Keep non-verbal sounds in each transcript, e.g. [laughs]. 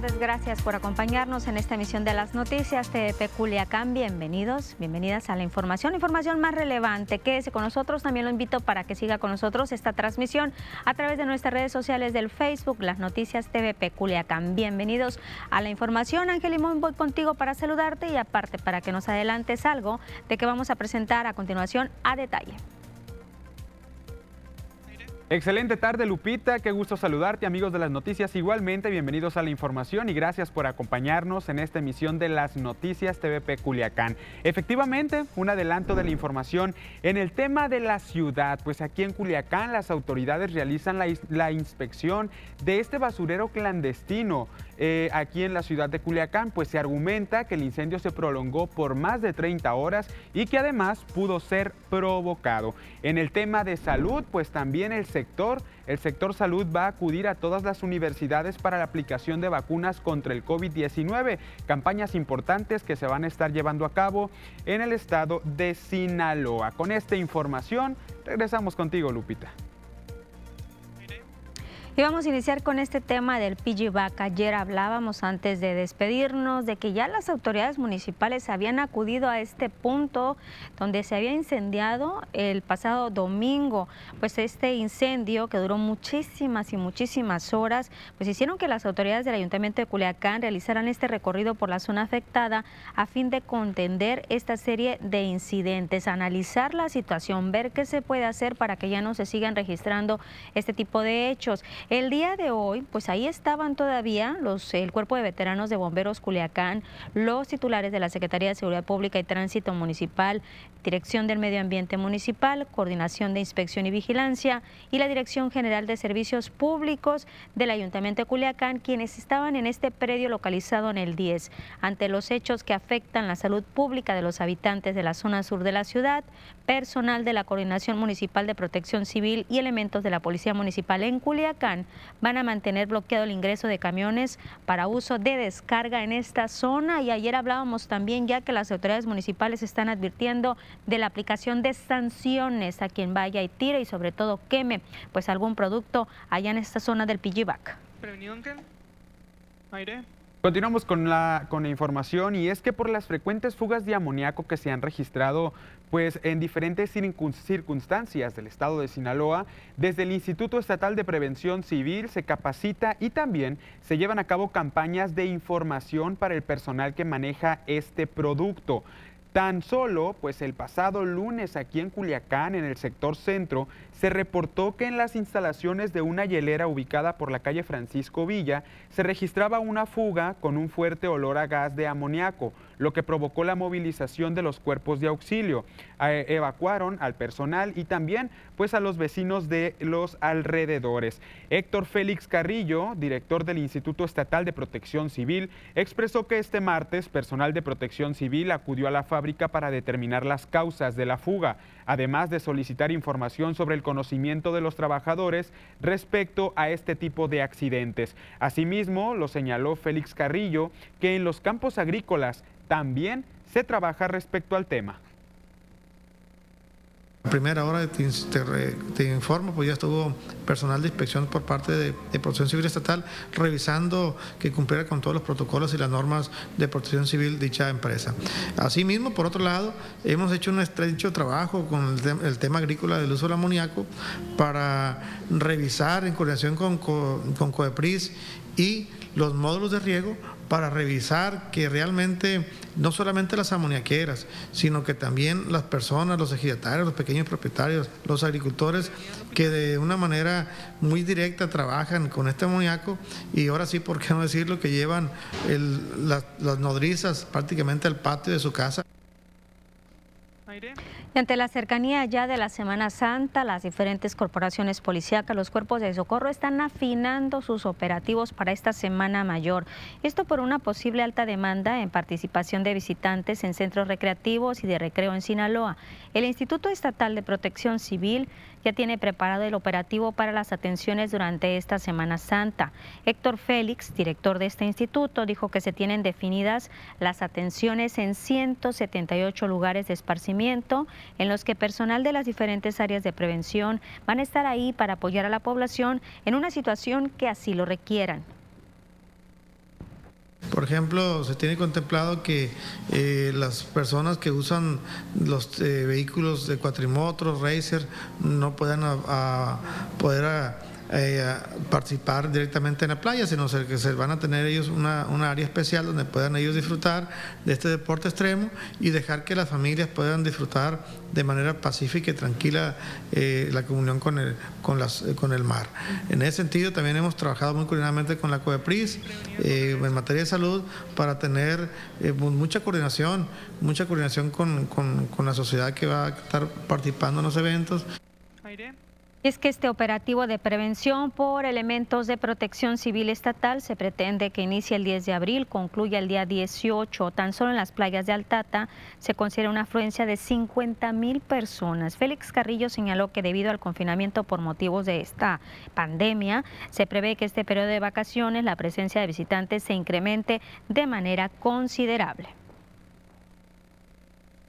tardes, gracias por acompañarnos en esta emisión de las noticias de Culiacán. Bienvenidos, bienvenidas a la información, información más relevante. Quédese con nosotros, también lo invito para que siga con nosotros esta transmisión a través de nuestras redes sociales del Facebook, las noticias TVP Culiacán. Bienvenidos a la información. Ángel Limón, voy contigo para saludarte y aparte para que nos adelantes algo de que vamos a presentar a continuación a detalle. Excelente tarde Lupita, qué gusto saludarte amigos de las noticias. Igualmente bienvenidos a la información y gracias por acompañarnos en esta emisión de las noticias TVP Culiacán. Efectivamente, un adelanto de la información en el tema de la ciudad, pues aquí en Culiacán las autoridades realizan la, inspección de este basurero clandestino. Eh, aquí en la ciudad de Culiacán, pues se argumenta que el incendio se prolongó por más de 30 horas y que además pudo ser provocado. En el tema de salud, pues también el sector, el sector salud va a acudir a todas las universidades para la aplicación de vacunas contra el COVID-19, campañas importantes que se van a estar llevando a cabo en el estado de Sinaloa. Con esta información, regresamos contigo, Lupita. Y vamos a iniciar con este tema del PGBAC. Ayer hablábamos antes de despedirnos de que ya las autoridades municipales habían acudido a este punto donde se había incendiado el pasado domingo. Pues este incendio que duró muchísimas y muchísimas horas, pues hicieron que las autoridades del Ayuntamiento de Culiacán realizaran este recorrido por la zona afectada a fin de contender esta serie de incidentes, analizar la situación, ver qué se puede hacer para que ya no se sigan registrando este tipo de hechos. El día de hoy, pues ahí estaban todavía los, el Cuerpo de Veteranos de Bomberos Culiacán, los titulares de la Secretaría de Seguridad Pública y Tránsito Municipal, Dirección del Medio Ambiente Municipal, Coordinación de Inspección y Vigilancia y la Dirección General de Servicios Públicos del Ayuntamiento de Culiacán, quienes estaban en este predio localizado en el 10, ante los hechos que afectan la salud pública de los habitantes de la zona sur de la ciudad, personal de la Coordinación Municipal de Protección Civil y elementos de la Policía Municipal en Culiacán van a mantener bloqueado el ingreso de camiones para uso de descarga en esta zona. Y ayer hablábamos también ya que las autoridades municipales están advirtiendo de la aplicación de sanciones a quien vaya y tire y sobre todo queme pues algún producto allá en esta zona del Pillibac. Continuamos con la, con la información y es que por las frecuentes fugas de amoníaco que se han registrado pues en diferentes circunstancias del estado de Sinaloa, desde el Instituto Estatal de Prevención Civil se capacita y también se llevan a cabo campañas de información para el personal que maneja este producto. Tan solo, pues el pasado lunes aquí en Culiacán, en el sector centro, se reportó que en las instalaciones de una hielera ubicada por la calle Francisco Villa se registraba una fuga con un fuerte olor a gas de amoníaco, lo que provocó la movilización de los cuerpos de auxilio. Evacuaron al personal y también pues a los vecinos de los alrededores. Héctor Félix Carrillo, director del Instituto Estatal de Protección Civil, expresó que este martes personal de Protección Civil acudió a la fábrica para determinar las causas de la fuga, además de solicitar información sobre el conocimiento de los trabajadores respecto a este tipo de accidentes. Asimismo, lo señaló Félix Carrillo, que en los campos agrícolas también se trabaja respecto al tema primera hora te, te, informo, pues ya estuvo personal de inspección por parte de, Protección Civil Estatal revisando que cumpliera con todos los protocolos y las normas de protección civil dicha empresa. Asimismo, por otro lado, hemos hecho un estrecho trabajo con el, tema agrícola del uso del amoníaco para revisar en coordinación con, con, con COEPRIS y los módulos de riego para revisar que realmente no solamente las amoniaqueras, sino que también las personas, los ejidatarios, los pequeños propietarios, los agricultores, que de una manera muy directa trabajan con este amoníaco y ahora sí, ¿por qué no decirlo? Que llevan las nodrizas prácticamente al patio de su casa. Ante la cercanía ya de la Semana Santa, las diferentes corporaciones policíacas, los cuerpos de socorro están afinando sus operativos para esta Semana Mayor. Esto por una posible alta demanda en participación de visitantes en centros recreativos y de recreo en Sinaloa. El Instituto Estatal de Protección Civil ya tiene preparado el operativo para las atenciones durante esta Semana Santa. Héctor Félix, director de este instituto, dijo que se tienen definidas las atenciones en 178 lugares de esparcimiento en los que personal de las diferentes áreas de prevención van a estar ahí para apoyar a la población en una situación que así lo requieran. Por ejemplo, se tiene contemplado que eh, las personas que usan los eh, vehículos de cuatrimotros, racer, no puedan poder eh, participar directamente en la playa, sino que se van a tener ellos una, área especial donde puedan ellos disfrutar de este deporte extremo y dejar que las familias puedan disfrutar de manera pacífica y tranquila eh, la comunión con el, eh, con el mar. En ese sentido también hemos trabajado muy coordinadamente con la COEPRIS en materia de salud para tener mucha coordinación, mucha coordinación con la sociedad que va a estar participando en los eventos es que este operativo de prevención por elementos de protección civil estatal se pretende que inicie el 10 de abril, concluya el día 18. Tan solo en las playas de Altata se considera una afluencia de 50 mil personas. Félix Carrillo señaló que debido al confinamiento por motivos de esta pandemia, se prevé que este periodo de vacaciones la presencia de visitantes se incremente de manera considerable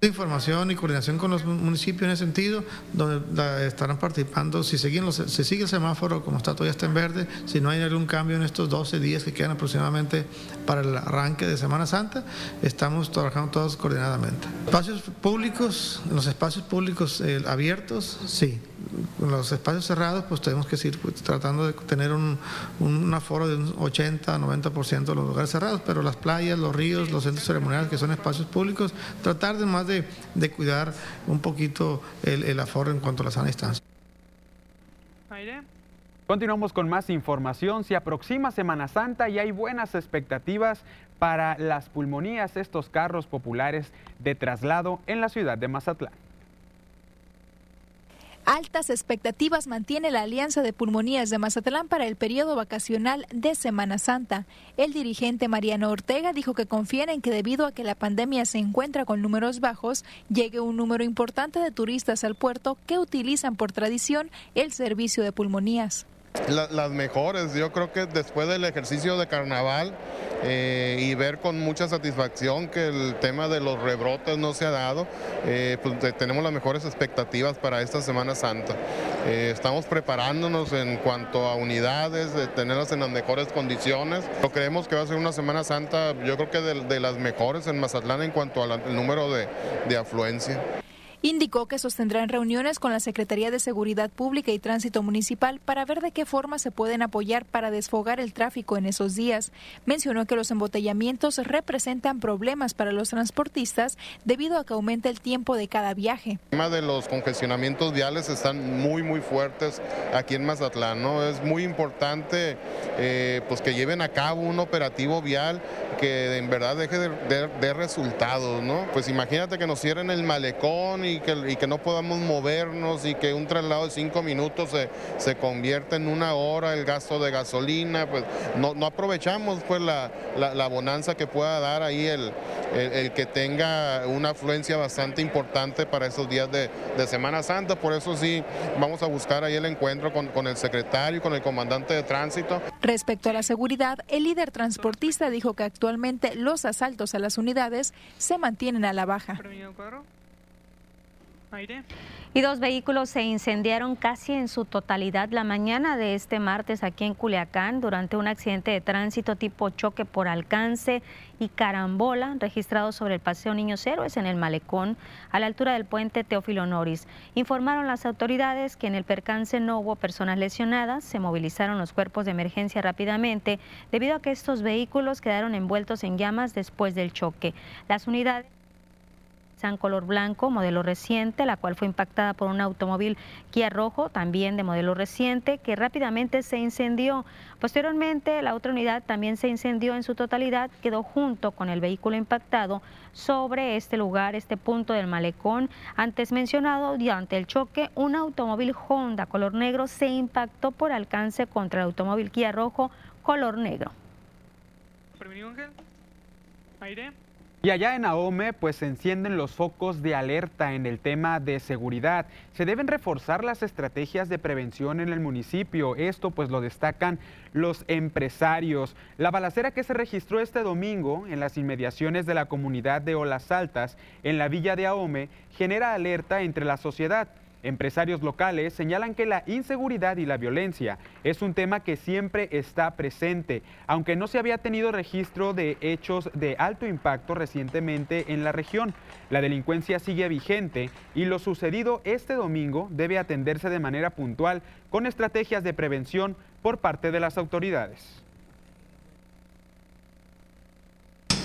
información y coordinación con los municipios en ese sentido, donde estarán participando, si, siguen los, se sigue el semáforo como está todavía está en verde, si no hay algún cambio en estos 12 días que quedan aproximadamente para el arranque de Semana Santa, estamos trabajando todos coordinadamente. Espacios públicos, los espacios públicos eh, abiertos, sí, los espacios cerrados, pues tenemos que ir pues, tratando de tener un, un, aforo de un 80, 90% de los lugares cerrados, pero las playas, los ríos, los centros ceremoniales, que son espacios públicos, tratar de más de, de cuidar un poquito el, el, aforo en cuanto a la sana distancia. Continuamos con más información. Se aproxima Semana Santa y hay buenas expectativas para las pulmonías, estos carros populares de traslado en la ciudad de Mazatlán. Altas expectativas mantiene la Alianza de Pulmonías de Mazatlán para el periodo vacacional de Semana Santa. El dirigente Mariano Ortega dijo que confían en que debido a que la pandemia se encuentra con números bajos, llegue un número importante de turistas al puerto que utilizan por tradición el servicio de pulmonías. Las mejores, yo creo que después del ejercicio de carnaval eh, y ver con mucha satisfacción que el tema de los rebrotes no se ha dado, eh, pues tenemos las mejores expectativas para esta Semana Santa. Eh, estamos preparándonos en cuanto a unidades, de tenerlas en las mejores condiciones. Lo creemos que va a ser una Semana Santa, yo creo que de, las mejores en Mazatlán en cuanto al número de, de afluencia. Indicó que sostendrán reuniones con la Secretaría de Seguridad Pública y Tránsito Municipal para ver de qué forma se pueden apoyar para desfogar el tráfico en esos días. Mencionó que los embotellamientos representan problemas para los transportistas debido a que aumenta el tiempo de cada viaje. El tema de los congestionamientos viales están muy muy fuertes aquí en Mazatlán. ¿no? Es muy importante eh, pues que lleven a cabo un operativo vial que en verdad deje de, resultados. ¿no? Pues imagínate que nos cierren el malecón y y que, no podamos movernos y que un traslado de cinco minutos se, se convierta en una hora, el gasto de gasolina, pues no, aprovechamos pues la, la, bonanza que pueda dar ahí el, el, que tenga una afluencia bastante importante para esos días de, de, Semana Santa. Por eso sí, vamos a buscar ahí el encuentro con, con el secretario y con el comandante de tránsito. Respecto a la seguridad, el líder transportista dijo que actualmente los asaltos a las unidades se mantienen a la baja. Y dos vehículos se incendiaron casi en su totalidad la mañana de este martes aquí en Culiacán durante un accidente de tránsito tipo choque por alcance y carambola registrado sobre el Paseo Niños Héroes en el Malecón a la altura del puente Teófilo Noris. Informaron las autoridades que en el percance no hubo personas lesionadas, se movilizaron los cuerpos de emergencia rápidamente debido a que estos vehículos quedaron envueltos en llamas después del choque. Las unidades color blanco, modelo reciente, la cual fue impactada por un automóvil Kia rojo, también de modelo reciente, que rápidamente se incendió. Posteriormente, la otra unidad también se incendió en su totalidad, quedó junto con el vehículo impactado sobre este lugar, este punto del malecón. Antes mencionado, durante el choque, un automóvil Honda color negro se impactó por alcance contra el automóvil Kia rojo color negro. Aire. Y allá en AOME pues se encienden los focos de alerta en el tema de seguridad. Se deben reforzar las estrategias de prevención en el municipio. Esto pues lo destacan los empresarios. La balacera que se registró este domingo en las inmediaciones de la comunidad de Olas Altas en la villa de AOME genera alerta entre la sociedad. Empresarios locales señalan que la inseguridad y la violencia es un tema que siempre está presente, aunque no se había tenido registro de hechos de alto impacto recientemente en la región. La delincuencia sigue vigente y lo sucedido este domingo debe atenderse de manera puntual con estrategias de prevención por parte de las autoridades.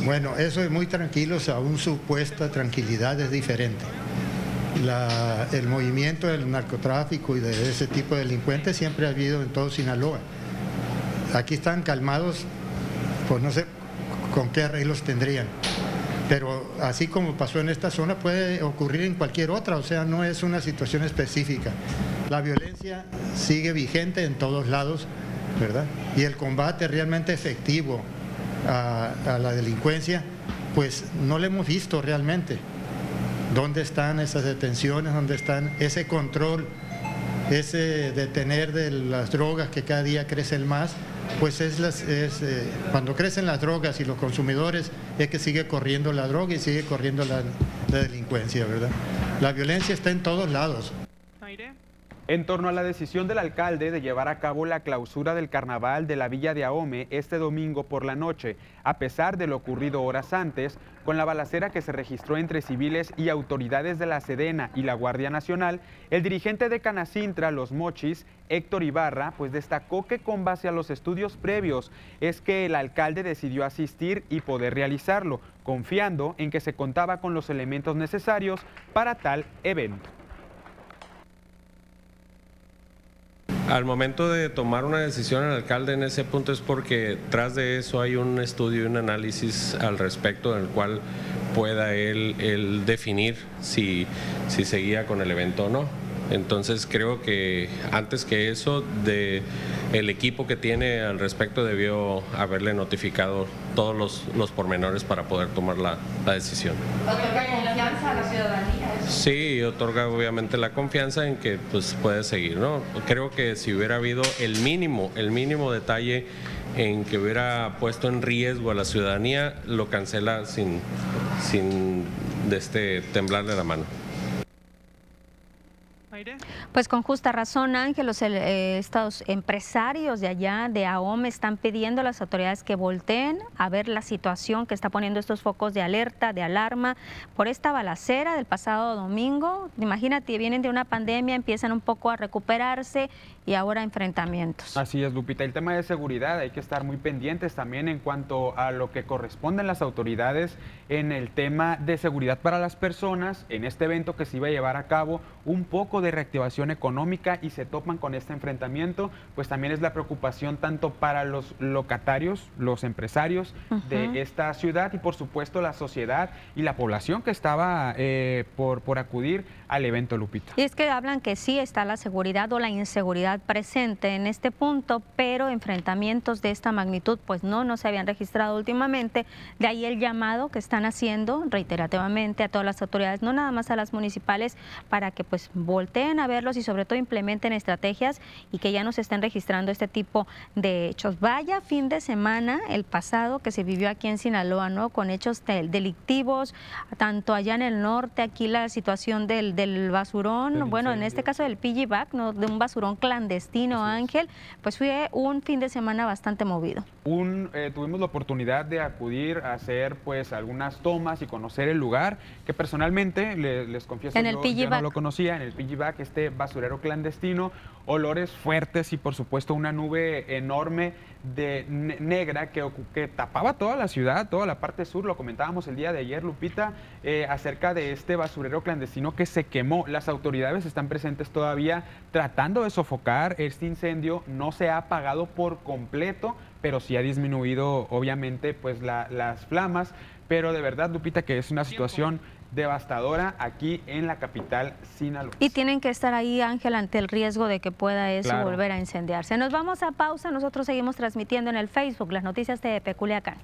Bueno, eso es muy tranquilo, o sea, una supuesta tranquilidad es diferente el movimiento del narcotráfico y de ese tipo de delincuentes siempre ha habido en todo Sinaloa. Aquí están calmados, pues no sé con qué arreglos tendrían. Pero así como pasó en esta zona, puede ocurrir en cualquier otra, o sea, no es una situación específica. La violencia sigue vigente en todos lados, ¿verdad? Y el combate realmente efectivo a, a la delincuencia, pues no lo hemos visto realmente. ¿Dónde están esas detenciones? ¿Dónde están ese control, ese detener de las drogas que cada día crecen más? Pues es, eh, cuando crecen las drogas y los consumidores es que sigue corriendo la droga y sigue corriendo la, la delincuencia, ¿verdad? La violencia está en todos lados. En torno a la decisión del alcalde de llevar a cabo la clausura del carnaval de la Villa de Ahome este domingo por la noche, a pesar de lo ocurrido horas antes, con la balacera que se registró entre civiles y autoridades de la Sedena y la Guardia Nacional, el dirigente de Canacintra, Los Mochis, Héctor Ibarra, pues destacó que con base a los estudios previos es que el alcalde decidió asistir y poder realizarlo, confiando en que se contaba con los elementos necesarios para tal evento. Al momento de tomar una decisión el alcalde en ese punto es porque tras de eso hay un estudio y un análisis al respecto en el cual pueda él, definir si, si seguía con el evento o no. Entonces creo que antes que eso, de el equipo que tiene al respecto debió haberle notificado todos los, los pormenores para poder tomar la, la decisión. ¿Otorga confianza a la ciudadanía? Sí, otorga obviamente la confianza en que pues, puede seguir. ¿no? Creo que si hubiera habido el mínimo, el mínimo detalle en que hubiera puesto en riesgo a la ciudadanía, lo cancela sin, sin de este, temblarle la mano. Pues con justa razón, Ángel, los eh, estos empresarios de allá, de AOM, están pidiendo a las autoridades que volteen a ver la situación que está poniendo estos focos de alerta, de alarma, por esta balacera del pasado domingo. Imagínate, vienen de una pandemia, empiezan un poco a recuperarse y ahora enfrentamientos. Así es, Lupita. El tema de seguridad hay que estar muy pendientes también en cuanto a lo que corresponden las autoridades en el tema de seguridad para las personas. En este evento que se iba a llevar a cabo, un poco de reactivación económica y se topan con este enfrentamiento, pues también es la preocupación tanto para los locatarios, los empresarios de esta ciudad y por supuesto la sociedad y la población que estaba eh, por, por acudir al evento, Lupita. Y es que hablan que sí está la seguridad o la inseguridad presente en este punto, pero enfrentamientos de esta magnitud pues no, no se habían registrado últimamente. De ahí el llamado que están haciendo reiterativamente a todas las autoridades, no nada más a las municipales, para que pues volteen a verlos y sobre todo implementen estrategias y que ya no se estén registrando este tipo de hechos. Vaya fin de semana el pasado que se vivió aquí en Sinaloa, ¿no? Con hechos delictivos, tanto allá en el norte, aquí la situación del del basurón, bueno, en este caso del piggyback, ¿no? de un basurón clandestino, Ángel, pues fue un fin de semana bastante movido. Un, eh, tuvimos la oportunidad de acudir a hacer pues algunas tomas y conocer el lugar, que personalmente les confieso en el yo, no lo conocía, en el piggyback, este basurero clandestino, olores fuertes y por supuesto una nube enorme de negra que, que, tapaba toda la ciudad, toda la parte sur, lo comentábamos el día de ayer, Lupita, eh, acerca de este basurero clandestino que se quemó. Las autoridades están presentes todavía tratando de sofocar. Este incendio, no se ha apagado por completo, pero sí ha disminuido obviamente pues las flamas, pero de verdad, Lupita, que es una situación devastadora aquí en la capital Sinaloa. Y tienen que estar ahí, Ángel, ante el riesgo de que pueda eso volver a incendiarse. Nos vamos a pausa, nosotros seguimos transmitiendo en el Facebook las noticias de Peculiacán.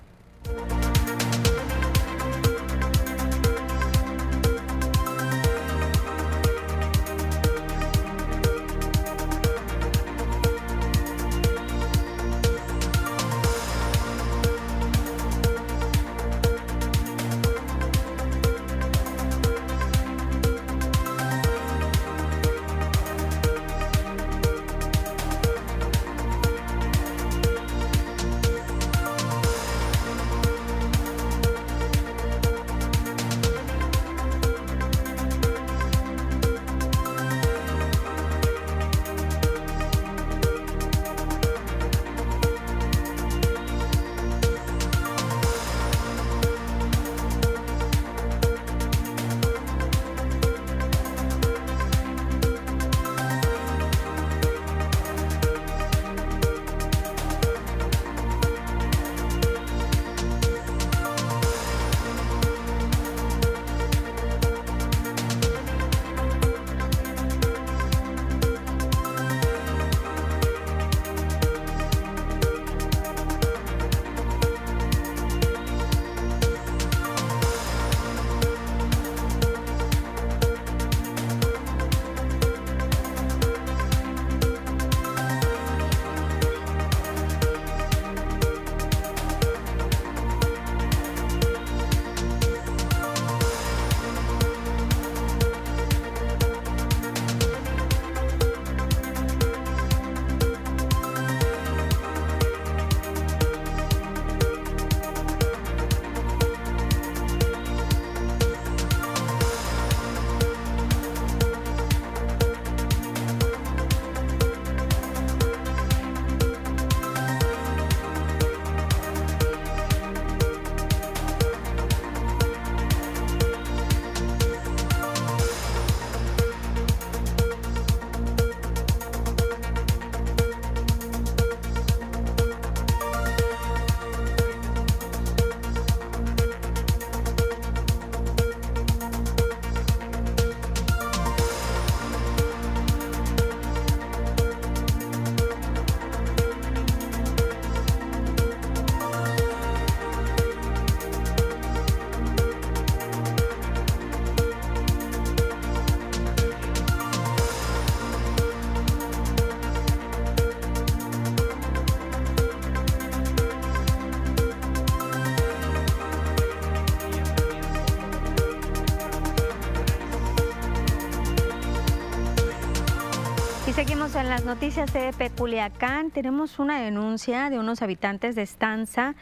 Seguimos en las noticias de Peculiacán. Tenemos una denuncia de unos habitantes de Estanza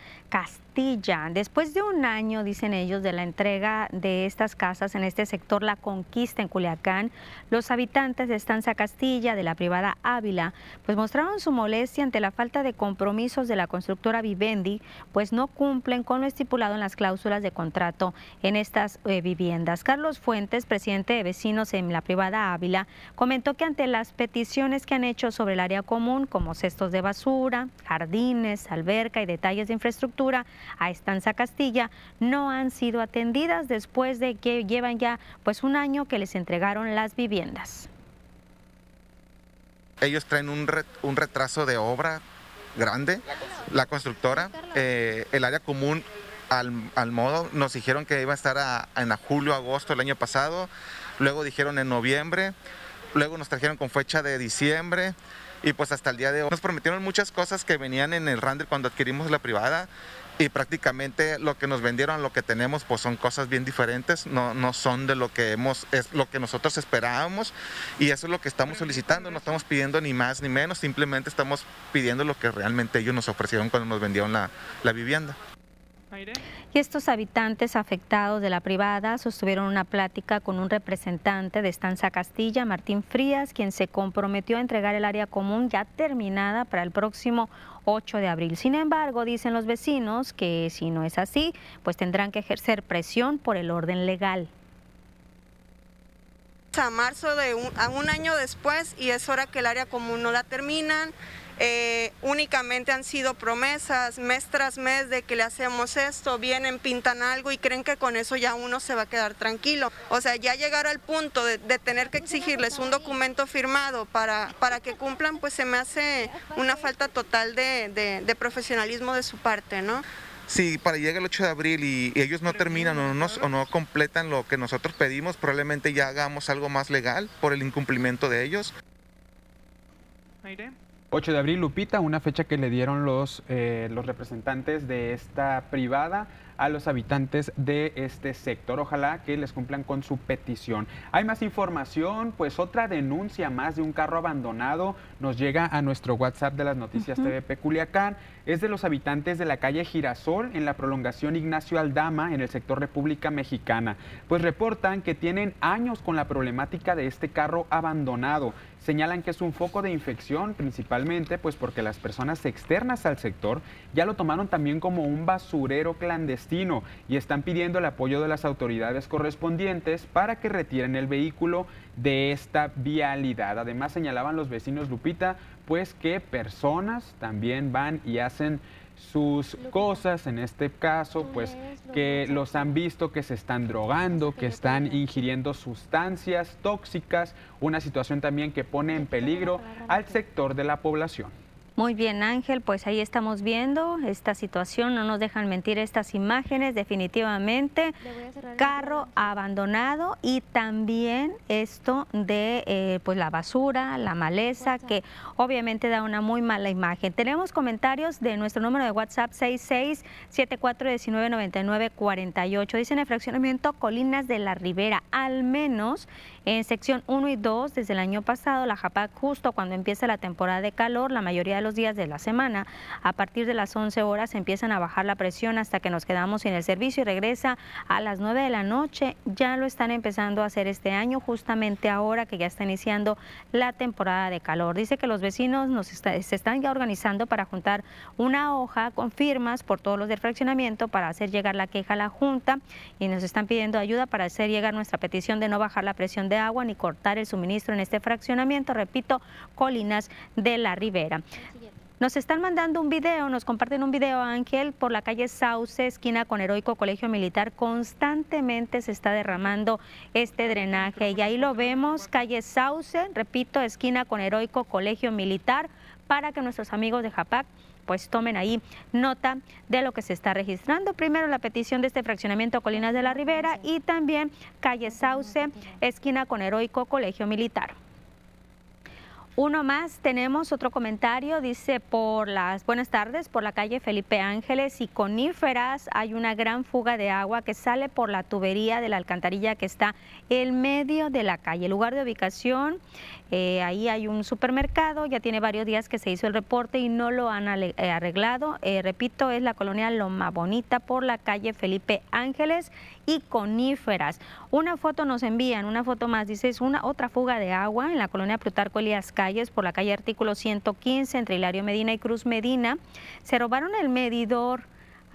Después de un año, dicen ellos, de la entrega de estas casas en este sector La Conquista en Culiacán, los habitantes de Estanza Castilla, de la privada Ávila, pues mostraron su molestia ante la falta de compromisos de la constructora Vivendi, pues no cumplen con lo estipulado en las cláusulas de contrato en estas eh, viviendas. Carlos Fuentes, presidente de vecinos en la privada Ávila, comentó que ante las peticiones que han hecho sobre el área común, como cestos de basura, jardines, alberca y detalles de infraestructura a Estanza Castilla, no han sido atendidas después de que llevan ya pues un año que les entregaron las viviendas. Ellos traen un, un retraso de obra grande, la constructora, eh, el área común al, al, modo, nos dijeron que iba a estar en julio, agosto el año pasado, luego dijeron en noviembre, luego nos trajeron con fecha de diciembre y pues hasta el día de hoy nos prometieron muchas cosas que venían en el render cuando adquirimos la privada y prácticamente lo que nos vendieron, lo que tenemos, pues son cosas bien diferentes, no, no son de lo que hemos, es lo que nosotros esperábamos y eso es lo que estamos solicitando, no estamos pidiendo ni más ni menos, simplemente estamos pidiendo lo que realmente ellos nos ofrecieron cuando nos vendieron la, la vivienda. Y estos habitantes afectados de la privada sostuvieron una plática con un representante de Estanza Castilla, Martín Frías, quien se comprometió a entregar el área común ya terminada para el próximo 8 de abril. Sin embargo, dicen los vecinos que si no es así, pues tendrán que ejercer presión por el orden legal a marzo de un, a un año después y es hora que el área común no la terminan. Eh, únicamente han sido promesas mes tras mes de que le hacemos esto, vienen, pintan algo y creen que con eso ya uno se va a quedar tranquilo. O sea, ya llegar al punto de, tener que exigirles un documento firmado para, para que cumplan, pues se me hace una falta total de, profesionalismo de su parte, ¿no? Si para llegar el 8 de abril y, ellos no terminan o no, o no completan lo que nosotros pedimos, probablemente ya hagamos algo más legal por el incumplimiento de ellos. 8 de abril, Lupita, una fecha que le dieron los, eh, los representantes de esta privada a los habitantes de este sector. Ojalá que les cumplan con su petición. Hay más información, pues otra denuncia más de un carro abandonado nos llega a nuestro WhatsApp de las noticias TVP Culiacán. Es de los habitantes de la calle Girasol en la prolongación Ignacio Aldama en el sector República Mexicana. Pues reportan que tienen años con la problemática de este carro abandonado señalan que es un foco de infección principalmente pues porque las personas externas al sector ya lo tomaron también como un basurero clandestino y están pidiendo el apoyo de las autoridades correspondientes para que retiren el vehículo de esta vialidad. Además señalaban los vecinos Lupita pues que personas también van y hacen sus cosas, en este caso, pues que los han visto que se están drogando, que están ingiriendo sustancias tóxicas, una situación también que pone en peligro al sector de la población. Muy bien, Ángel, pues ahí estamos viendo esta situación, no nos dejan mentir estas imágenes, definitivamente. Carro abandonado y también esto de eh, pues la basura, la maleza, que obviamente da una muy mala imagen. Tenemos comentarios de nuestro número de WhatsApp 6674199948. Dice en el fraccionamiento Colinas de la Ribera, al menos en sección 1 y 2, desde el año pasado, la JAPAC, justo cuando empieza la temporada de calor, la mayoría de los días de la semana, a partir de las 11 horas empiezan a bajar la presión hasta que nos quedamos sin el servicio y regresa a las 9 de la noche. Ya lo están empezando a hacer este año, justamente ahora que ya está iniciando la temporada de calor. Dice que los vecinos nos se están ya organizando para juntar una hoja con firmas por todos los del fraccionamiento para hacer llegar la queja a la Junta y nos están pidiendo ayuda para hacer llegar nuestra petición de no bajar la presión de agua ni cortar el suministro en este fraccionamiento, repito, Colinas de la Ribera. Nos están mandando un video, nos comparten un video, Ángel, por la calle Sauce, esquina con Heroico Colegio Militar. Constantemente se está derramando este drenaje y ahí lo vemos, calle Sauce, repito, esquina con Heroico Colegio Militar, para que nuestros amigos de Japac pues tomen ahí nota de lo que se está registrando. Primero la petición de este fraccionamiento Colinas de la Ribera y también calle Sauce, esquina con Heroico Colegio Militar. Uno más, tenemos otro comentario, dice por las buenas tardes, por la calle Felipe Ángeles y coníferas hay una gran fuga de agua que sale por la tubería de la alcantarilla que está en medio de la calle. El lugar de ubicación, eh, ahí hay un supermercado, ya tiene varios días que se hizo el reporte y no lo han eh, arreglado. Eh, repito, es la colonia Loma Bonita por la calle Felipe Ángeles y coníferas. Una foto nos envían, una foto más, dice, es una otra fuga de agua en la colonia Plutarco Elías Calles por la calle Artículo 115 entre Hilario Medina y Cruz Medina. Se robaron el medidor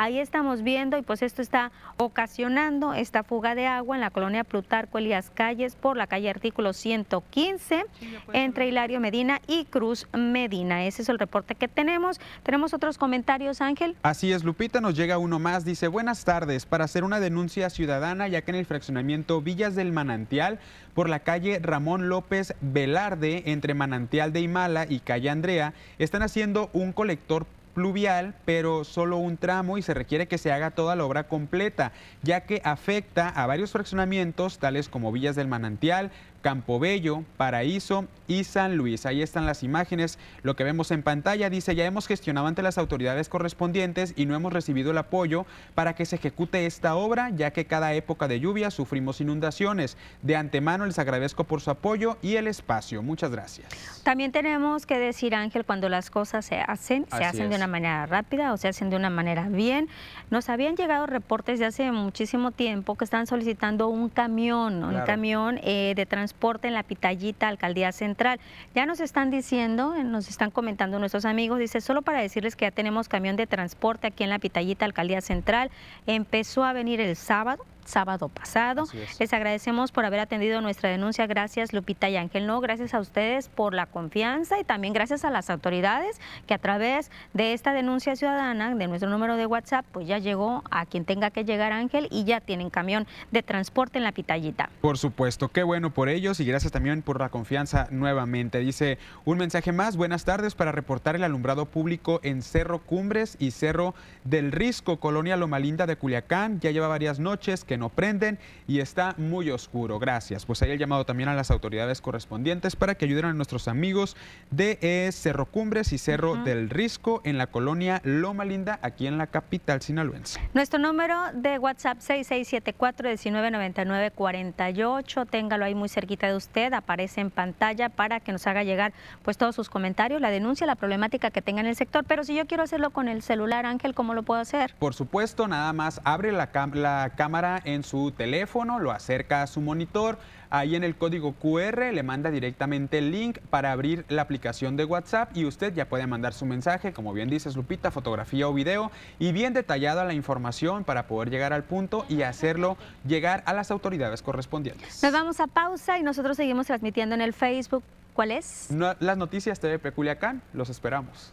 Ahí estamos viendo y pues esto está ocasionando esta fuga de agua en la colonia Plutarco Elías Calles por la calle Artículo 115 entre Hilario Medina y Cruz Medina. Ese es el reporte que tenemos. Tenemos otros comentarios, Ángel. Así es, Lupita, nos llega uno más. Dice, buenas tardes, para hacer una denuncia ciudadana, ya que en el fraccionamiento Villas del Manantial, por la calle Ramón López Velarde, entre Manantial de Imala y calle Andrea, están haciendo un colector pluvial, pero solo un tramo y se requiere que se haga toda la obra completa, ya que afecta a varios fraccionamientos, tales como Villas del Manantial, Campobello, Paraíso y San Luis. Ahí están las imágenes. Lo que vemos en pantalla dice, ya hemos gestionado ante las autoridades correspondientes y no hemos recibido el apoyo para que se ejecute esta obra, ya que cada época de lluvia sufrimos inundaciones. De antemano les agradezco por su apoyo y el espacio. Muchas gracias. También tenemos que decir, Ángel, cuando las cosas se hacen, se hacen de una manera rápida o se hacen de una manera bien. Nos habían llegado reportes de hace muchísimo tiempo que están solicitando un camión, un camión eh, de transporte transporte en la Pitallita, Alcaldía Central. Ya nos están diciendo, eh, nos están comentando nuestros amigos, dice, solo para decirles que ya tenemos camión de transporte aquí en la Pitallita, Alcaldía Central. Empezó a venir el sábado, sábado pasado. Les agradecemos por haber atendido nuestra denuncia. Gracias Lupita y Ángel. No, gracias a ustedes por la confianza y también gracias a las autoridades que a través de esta denuncia ciudadana, de nuestro número de WhatsApp, pues ya llegó a quien tenga que llegar Ángel y ya tienen camión de transporte en la pitallita. Por supuesto, qué bueno por ellos y gracias también por la confianza nuevamente. Dice un mensaje más, buenas tardes para reportar el alumbrado público en Cerro Cumbres y Cerro del Risco, Colonia Loma Linda de Culiacán. Ya lleva varias noches que no prenden y está muy oscuro. Gracias. Pues ahí el llamado también a las autoridades correspondientes para que ayuden a nuestros amigos de eh, Cerro Cumbres y Cerro del Risco en la colonia Loma Linda, aquí en la capital sinaloense. Nuestro número de WhatsApp 6674-1999-48. Téngalo ahí muy cerquita de usted, aparece en pantalla para que nos haga llegar pues todos sus comentarios, la denuncia, la problemática que tenga en el sector. Pero si yo quiero hacerlo con el celular, Ángel, ¿cómo lo puedo hacer? Por supuesto, nada más abre la, la cámara en su teléfono, lo acerca a su monitor, ahí en el código QR le manda directamente el link para abrir la aplicación de WhatsApp y usted ya puede mandar su mensaje, como bien dices Lupita, fotografía o video y bien detallada la información para poder llegar al punto y hacerlo llegar a las autoridades correspondientes. Nos vamos a pausa y nosotros seguimos transmitiendo en el Facebook. ¿Cuál es? las noticias TV Peculiacán, los esperamos.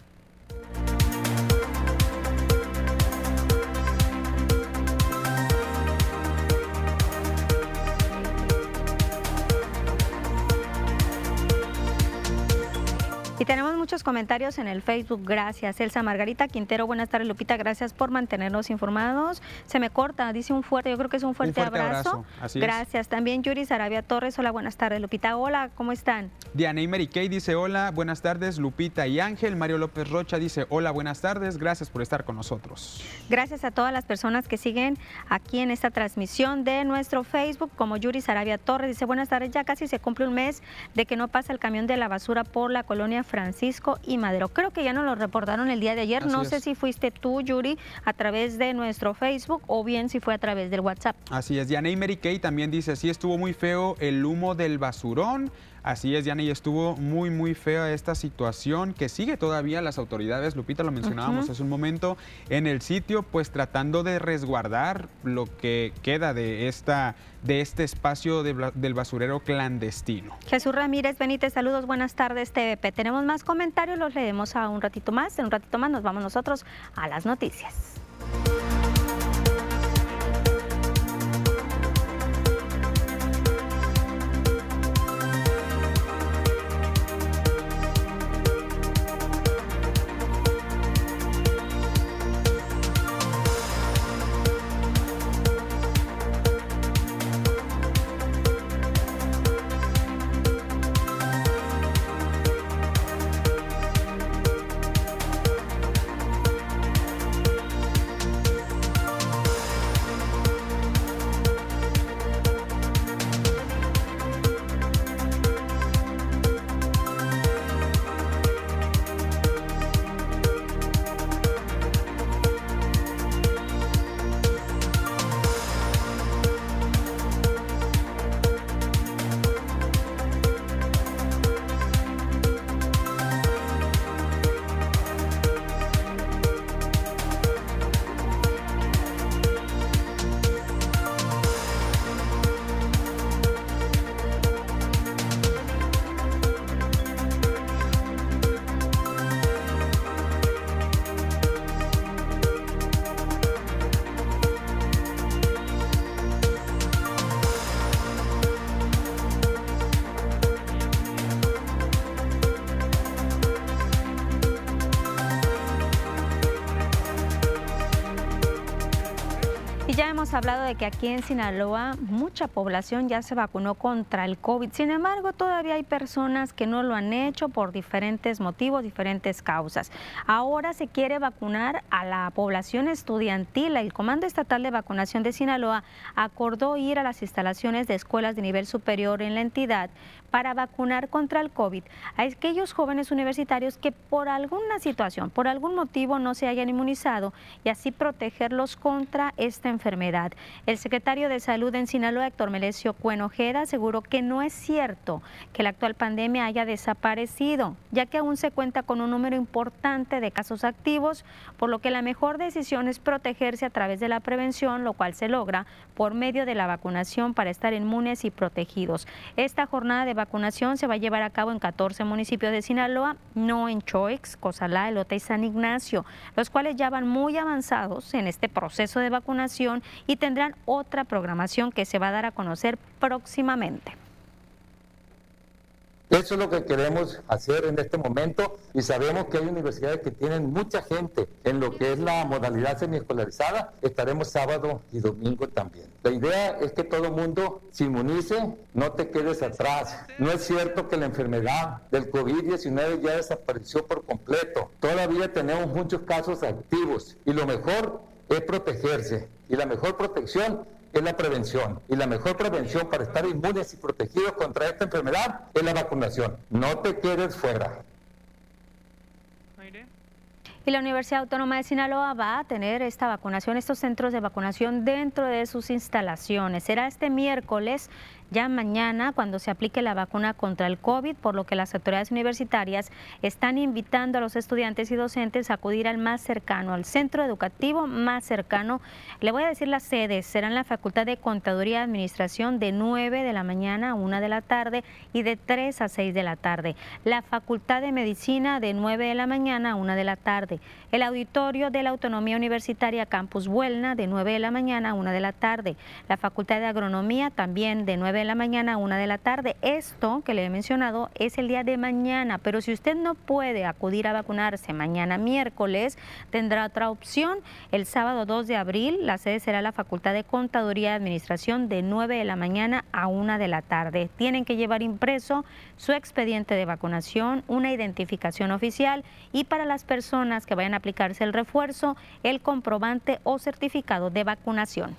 Y tenemos muchos comentarios en el Facebook. Gracias. Elsa Margarita Quintero, buenas tardes, Lupita. Gracias por mantenernos informados. Se me corta, dice un fuerte, yo creo que es un fuerte, abrazo. Gracias. También Yuri Sarabia Torres, hola, buenas tardes, Lupita. Hola, ¿cómo están? Diana y Mary Kay dice hola, buenas tardes, Lupita y Ángel. Mario López Rocha dice hola, buenas tardes. Gracias por estar con nosotros. Gracias a todas las personas que siguen aquí en esta transmisión de nuestro Facebook, como Yuri Sarabia Torres dice buenas tardes, ya casi se cumple un mes de que no pasa el camión de la basura por la colonia Francisco y Madero. Creo que ya nos lo reportaron el día de ayer. no sé si fuiste tú, Yuri, a través de nuestro Facebook o bien si fue a través del WhatsApp. Así es. Diana y Mary Kay también dice, sí estuvo muy feo el humo del basurón. Así es, Diana, y estuvo muy, muy fea esta situación que sigue todavía las autoridades, Lupita lo mencionábamos hace un momento, en el sitio, pues tratando de resguardar lo que queda de, esta, de este espacio del basurero clandestino. Jesús Ramírez Benítez, saludos, buenas tardes, TVP. Tenemos más comentarios, los leemos a un ratito más. En un ratito más nos vamos nosotros a las noticias. Hablado de que aquí en Sinaloa mucha población ya se vacunó contra el COVID. Sin embargo, todavía hay personas que no lo han hecho por diferentes motivos, diferentes causas. Ahora se quiere vacunar a la población estudiantil. El Comando Estatal de Vacunación de Sinaloa acordó ir a las instalaciones de escuelas de nivel superior en la entidad para vacunar contra el COVID a aquellos jóvenes universitarios que por alguna situación, por algún motivo no se hayan inmunizado y así protegerlos contra esta enfermedad. El secretario de Salud en Sinaloa, Héctor Melesio Cuenojeda, aseguró que no es cierto que la actual pandemia haya desaparecido, ya que aún se cuenta con un número importante de casos activos, por lo que la mejor decisión es protegerse a través de la prevención, lo cual se logra por medio de la vacunación para estar inmunes y protegidos. Esta jornada de vacunación se va a llevar a cabo en 14 municipios de Sinaloa, no en Choix, Cozalá, Elota y San Ignacio, los cuales ya van muy avanzados en este proceso de vacunación y tendrán otra programación que se va a dar a conocer próximamente. Eso es lo que queremos hacer en este momento y sabemos que hay universidades que tienen mucha gente en lo que es la modalidad semiescolarizada. Estaremos sábado y domingo también. La idea es que todo mundo se inmunice, no te quedes atrás. No es cierto que la enfermedad del COVID-19 ya desapareció por completo. Todavía tenemos muchos casos activos y lo mejor es protegerse. Y la mejor protección es la prevención. Y la mejor prevención para estar inmunes y protegidos contra esta enfermedad es la vacunación. No te quedes fuera. Y la Universidad Autónoma de Sinaloa va a tener esta vacunación, estos centros de vacunación dentro de sus instalaciones. Será este miércoles ya mañana cuando se aplique la vacuna contra el COVID, por lo que las autoridades universitarias están invitando a los estudiantes y docentes a acudir al más cercano, al centro educativo más cercano. Le voy a decir las sedes, serán la Facultad de Contaduría y Administración de 9 de la mañana a 1 de la tarde y de 3 a 6 de la tarde. La Facultad de Medicina de 9 de la mañana a 1 de la tarde. El Auditorio de la Autonomía Universitaria Campus Buelna de 9 de la mañana a 1 de la tarde. La Facultad de Agronomía también de 9 de la mañana a 1 de la tarde. Esto que le he mencionado es el día de mañana, pero si usted no puede acudir a vacunarse mañana miércoles, tendrá otra opción. El sábado 2 de abril, la sede será la Facultad de Contaduría y Administración de 9 de la mañana a 1 de la tarde. Tienen que llevar impreso su expediente de vacunación, una identificación oficial y para las personas que vayan a aplicarse el refuerzo, el comprobante o certificado de vacunación.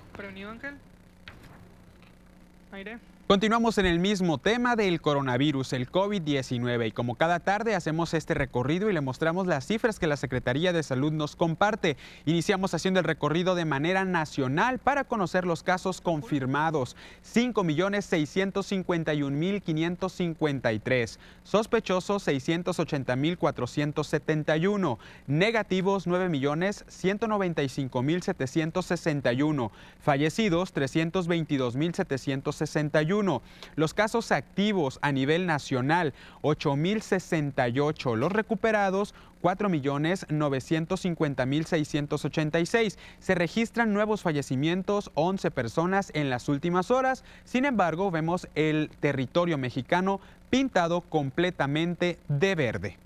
Continuamos en el mismo tema del coronavirus, el COVID-19, y como cada tarde hacemos este recorrido y le mostramos las cifras que la Secretaría de Salud nos comparte. Iniciamos haciendo el recorrido de manera nacional para conocer los casos confirmados, 5.651.553, sospechosos 680.471, negativos 9.195.761, fallecidos 322.761. Los casos activos a nivel nacional, 8.068. Los recuperados, 4.950.686. Se registran nuevos fallecimientos, 11 personas en las últimas horas. Sin embargo, vemos el territorio mexicano pintado completamente de verde.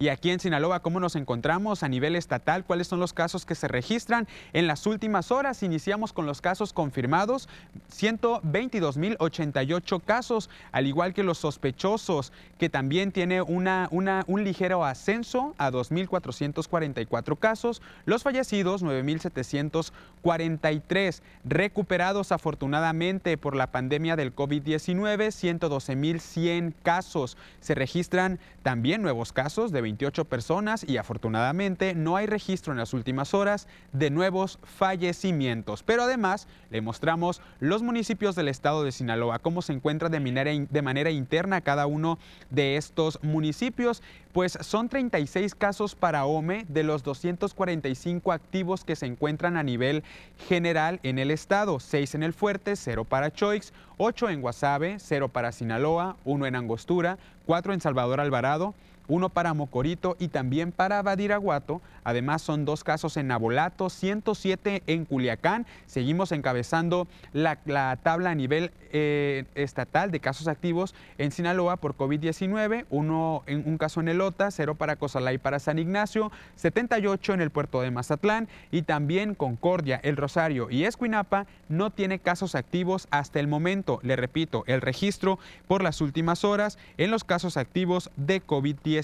Y aquí en Sinaloa, ¿cómo nos encontramos a nivel estatal? ¿Cuáles son los casos que se registran? En las últimas horas iniciamos con los casos confirmados, 122.088 casos, al igual que los sospechosos, que también tiene una, una, un ligero ascenso a 2.444 casos. Los fallecidos, 9.743. Recuperados afortunadamente por la pandemia del COVID-19, 112.100 casos. Se registran también nuevos casos de 28 personas y afortunadamente no hay registro en las últimas horas de nuevos fallecimientos. Pero además le mostramos los municipios del estado de Sinaloa, cómo se encuentra de manera, interna cada uno de estos municipios. Pues son 36 casos para OME de los 245 activos que se encuentran a nivel general en el estado. 6 en el Fuerte, 0 para Choix, 8 en Guasave, 0 para Sinaloa, 1 en Angostura, 4 en Salvador Alvarado, uno para Mocorito y también para Badiraguato. Además son dos casos en Nabolato, 107 en Culiacán. Seguimos encabezando la, tabla a nivel eh, estatal de casos activos en Sinaloa por COVID-19, uno en un caso en Elota, cero para Cosalá y para San Ignacio, 78 en el puerto de Mazatlán y también Concordia, El Rosario y Escuinapa no tiene casos activos hasta el momento. Le repito, el registro por las últimas horas en los casos activos de COVID-19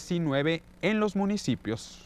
en los municipios.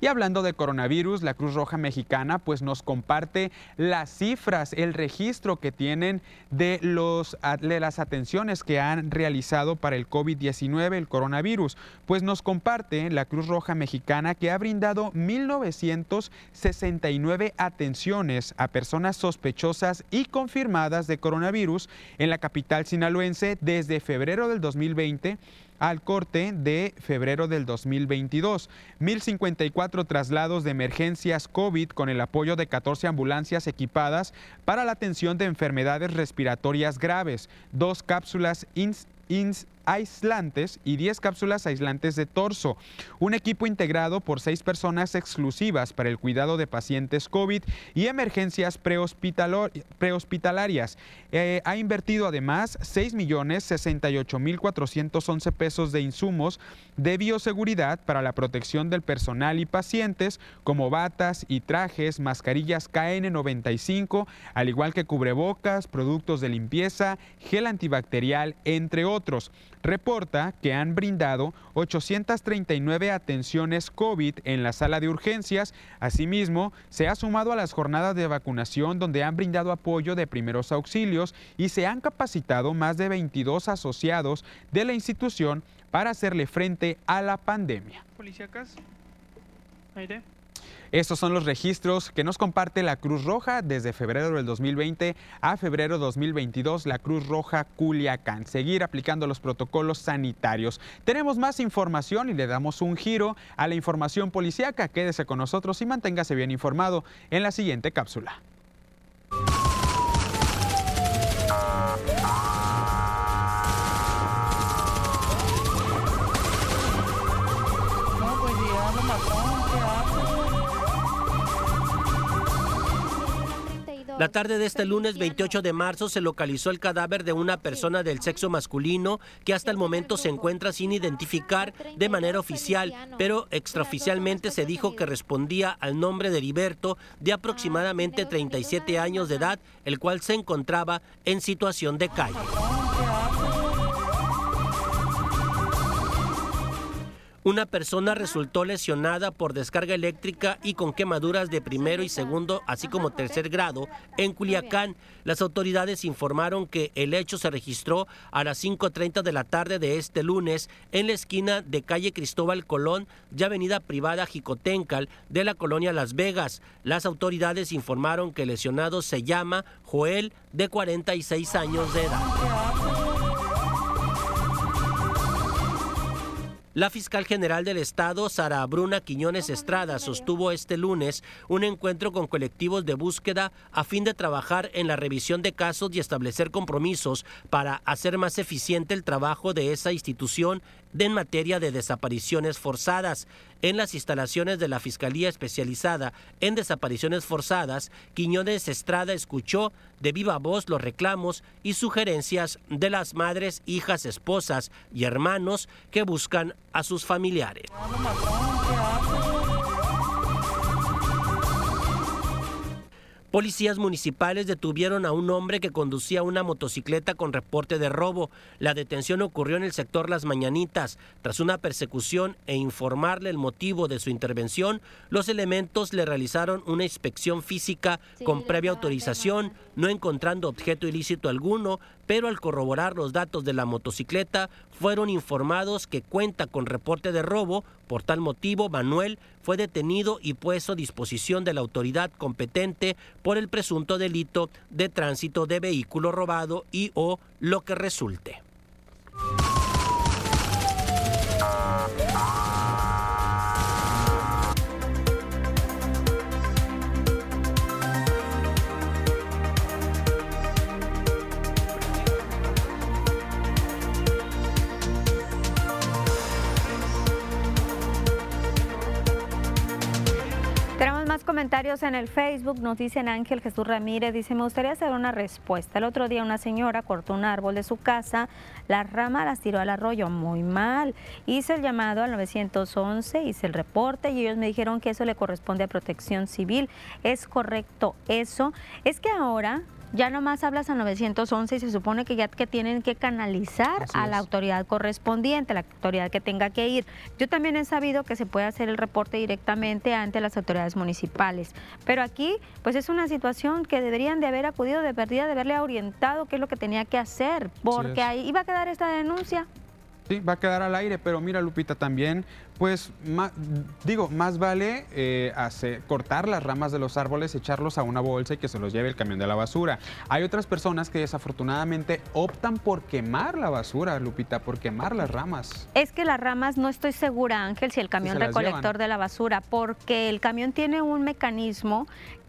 Y hablando de coronavirus, la Cruz Roja Mexicana pues nos comparte las cifras, el registro que tienen de, los, de las atenciones que han realizado para el COVID-19, el coronavirus. Pues nos comparte la Cruz Roja Mexicana que ha brindado 1.969 atenciones a personas sospechosas y confirmadas de coronavirus en la capital sinaloense desde febrero del 2020 al corte de febrero del 2022. 1.054 traslados de emergencias COVID con el apoyo de 14 ambulancias equipadas para la atención de enfermedades respiratorias graves, dos cápsulas ins aislantes y 10 cápsulas aislantes de torso. Un equipo integrado por seis personas exclusivas para el cuidado de pacientes COVID y emergencias prehospitalarias. Eh, ha invertido además 6 millones 68 mil 411 pesos de insumos de bioseguridad para la protección del personal y pacientes como batas y trajes, mascarillas KN95, al igual que cubrebocas, productos de limpieza, gel antibacterial, entre otros reporta que han brindado 839 atenciones COVID en la sala de urgencias. Asimismo, se ha sumado a las jornadas de vacunación donde han brindado apoyo de primeros auxilios y se han capacitado más de 22 asociados de la institución para hacerle frente a la pandemia. Estos son los registros que nos comparte la Cruz Roja desde febrero del 2020 a febrero 2022, la Cruz Roja Culiacán. Seguir aplicando los protocolos sanitarios. Tenemos más información y le damos un giro a la información policíaca. Quédese con nosotros y manténgase bien informado en la siguiente cápsula. La tarde de este lunes 28 de marzo se localizó el cadáver de una persona del sexo masculino que hasta el momento se encuentra sin identificar de manera oficial, pero extraoficialmente se dijo que respondía al nombre de Heriberto, de aproximadamente 37 años de edad, el cual se encontraba en situación de calle. Una persona resultó lesionada por descarga eléctrica y con quemaduras de primero y segundo, así como tercer grado, en Culiacán. Las autoridades informaron que el hecho se registró a las 5.30 de la tarde de este lunes en la esquina de calle Cristóbal Colón y avenida privada Jicotencal de la colonia Las Vegas. Las autoridades informaron que el lesionado se llama Joel, de 46 años de edad. La fiscal general del Estado, Sara Bruna Quiñones Estrada, sostuvo este lunes un encuentro con colectivos de búsqueda a fin de trabajar en la revisión de casos y establecer compromisos para hacer más eficiente el trabajo de esa institución en materia de desapariciones forzadas. En las instalaciones de la Fiscalía Especializada en Desapariciones Forzadas, Quiñones Estrada escuchó de viva voz los reclamos y sugerencias de las madres, hijas, esposas y hermanos que buscan a sus familiares. Policías municipales detuvieron a un hombre que conducía una motocicleta con reporte de robo. La detención ocurrió en el sector Las Mañanitas. Tras una persecución e informarle el motivo de su intervención, los elementos le realizaron una inspección física con previa autorización, no encontrando objeto ilícito alguno, pero al corroborar los datos de la motocicleta fueron informados que cuenta con reporte de robo. Por tal motivo, Manuel fue detenido y puesto a disposición de la autoridad competente por el presunto delito de tránsito de vehículo robado y o lo que resulte. Comentarios en el Facebook. Nos dicen Ángel Jesús Ramírez, dice, me gustaría hacer una respuesta. El otro día una señora cortó un árbol de su casa, las ramas las tiró al arroyo, muy mal. Hice el llamado al 911, hice el reporte y ellos me dijeron que eso le corresponde a protección civil. ¿Es correcto eso? Es que ahora ya nomás hablas a 911 y se supone que ya que tienen que canalizar a la autoridad correspondiente, la autoridad que tenga que ir. Yo también he sabido que se puede hacer el reporte directamente ante las autoridades municipales, pero aquí pues es una situación que deberían de haber acudido de perdida, de haberle orientado qué es lo que tenía que hacer, porque ahí iba a quedar esta denuncia. Sí, va a quedar al aire, pero mira Lupita, también pues digo, más vale eh, hacer, cortar las ramas de los árboles, echarlos a una bolsa y que se los lleve el camión de la basura. Hay otras personas que desafortunadamente optan por quemar la basura, Lupita, por quemar las ramas. Es que las ramas no estoy segura, Ángel, si el camión recolector de la basura, porque el camión tiene un mecanismo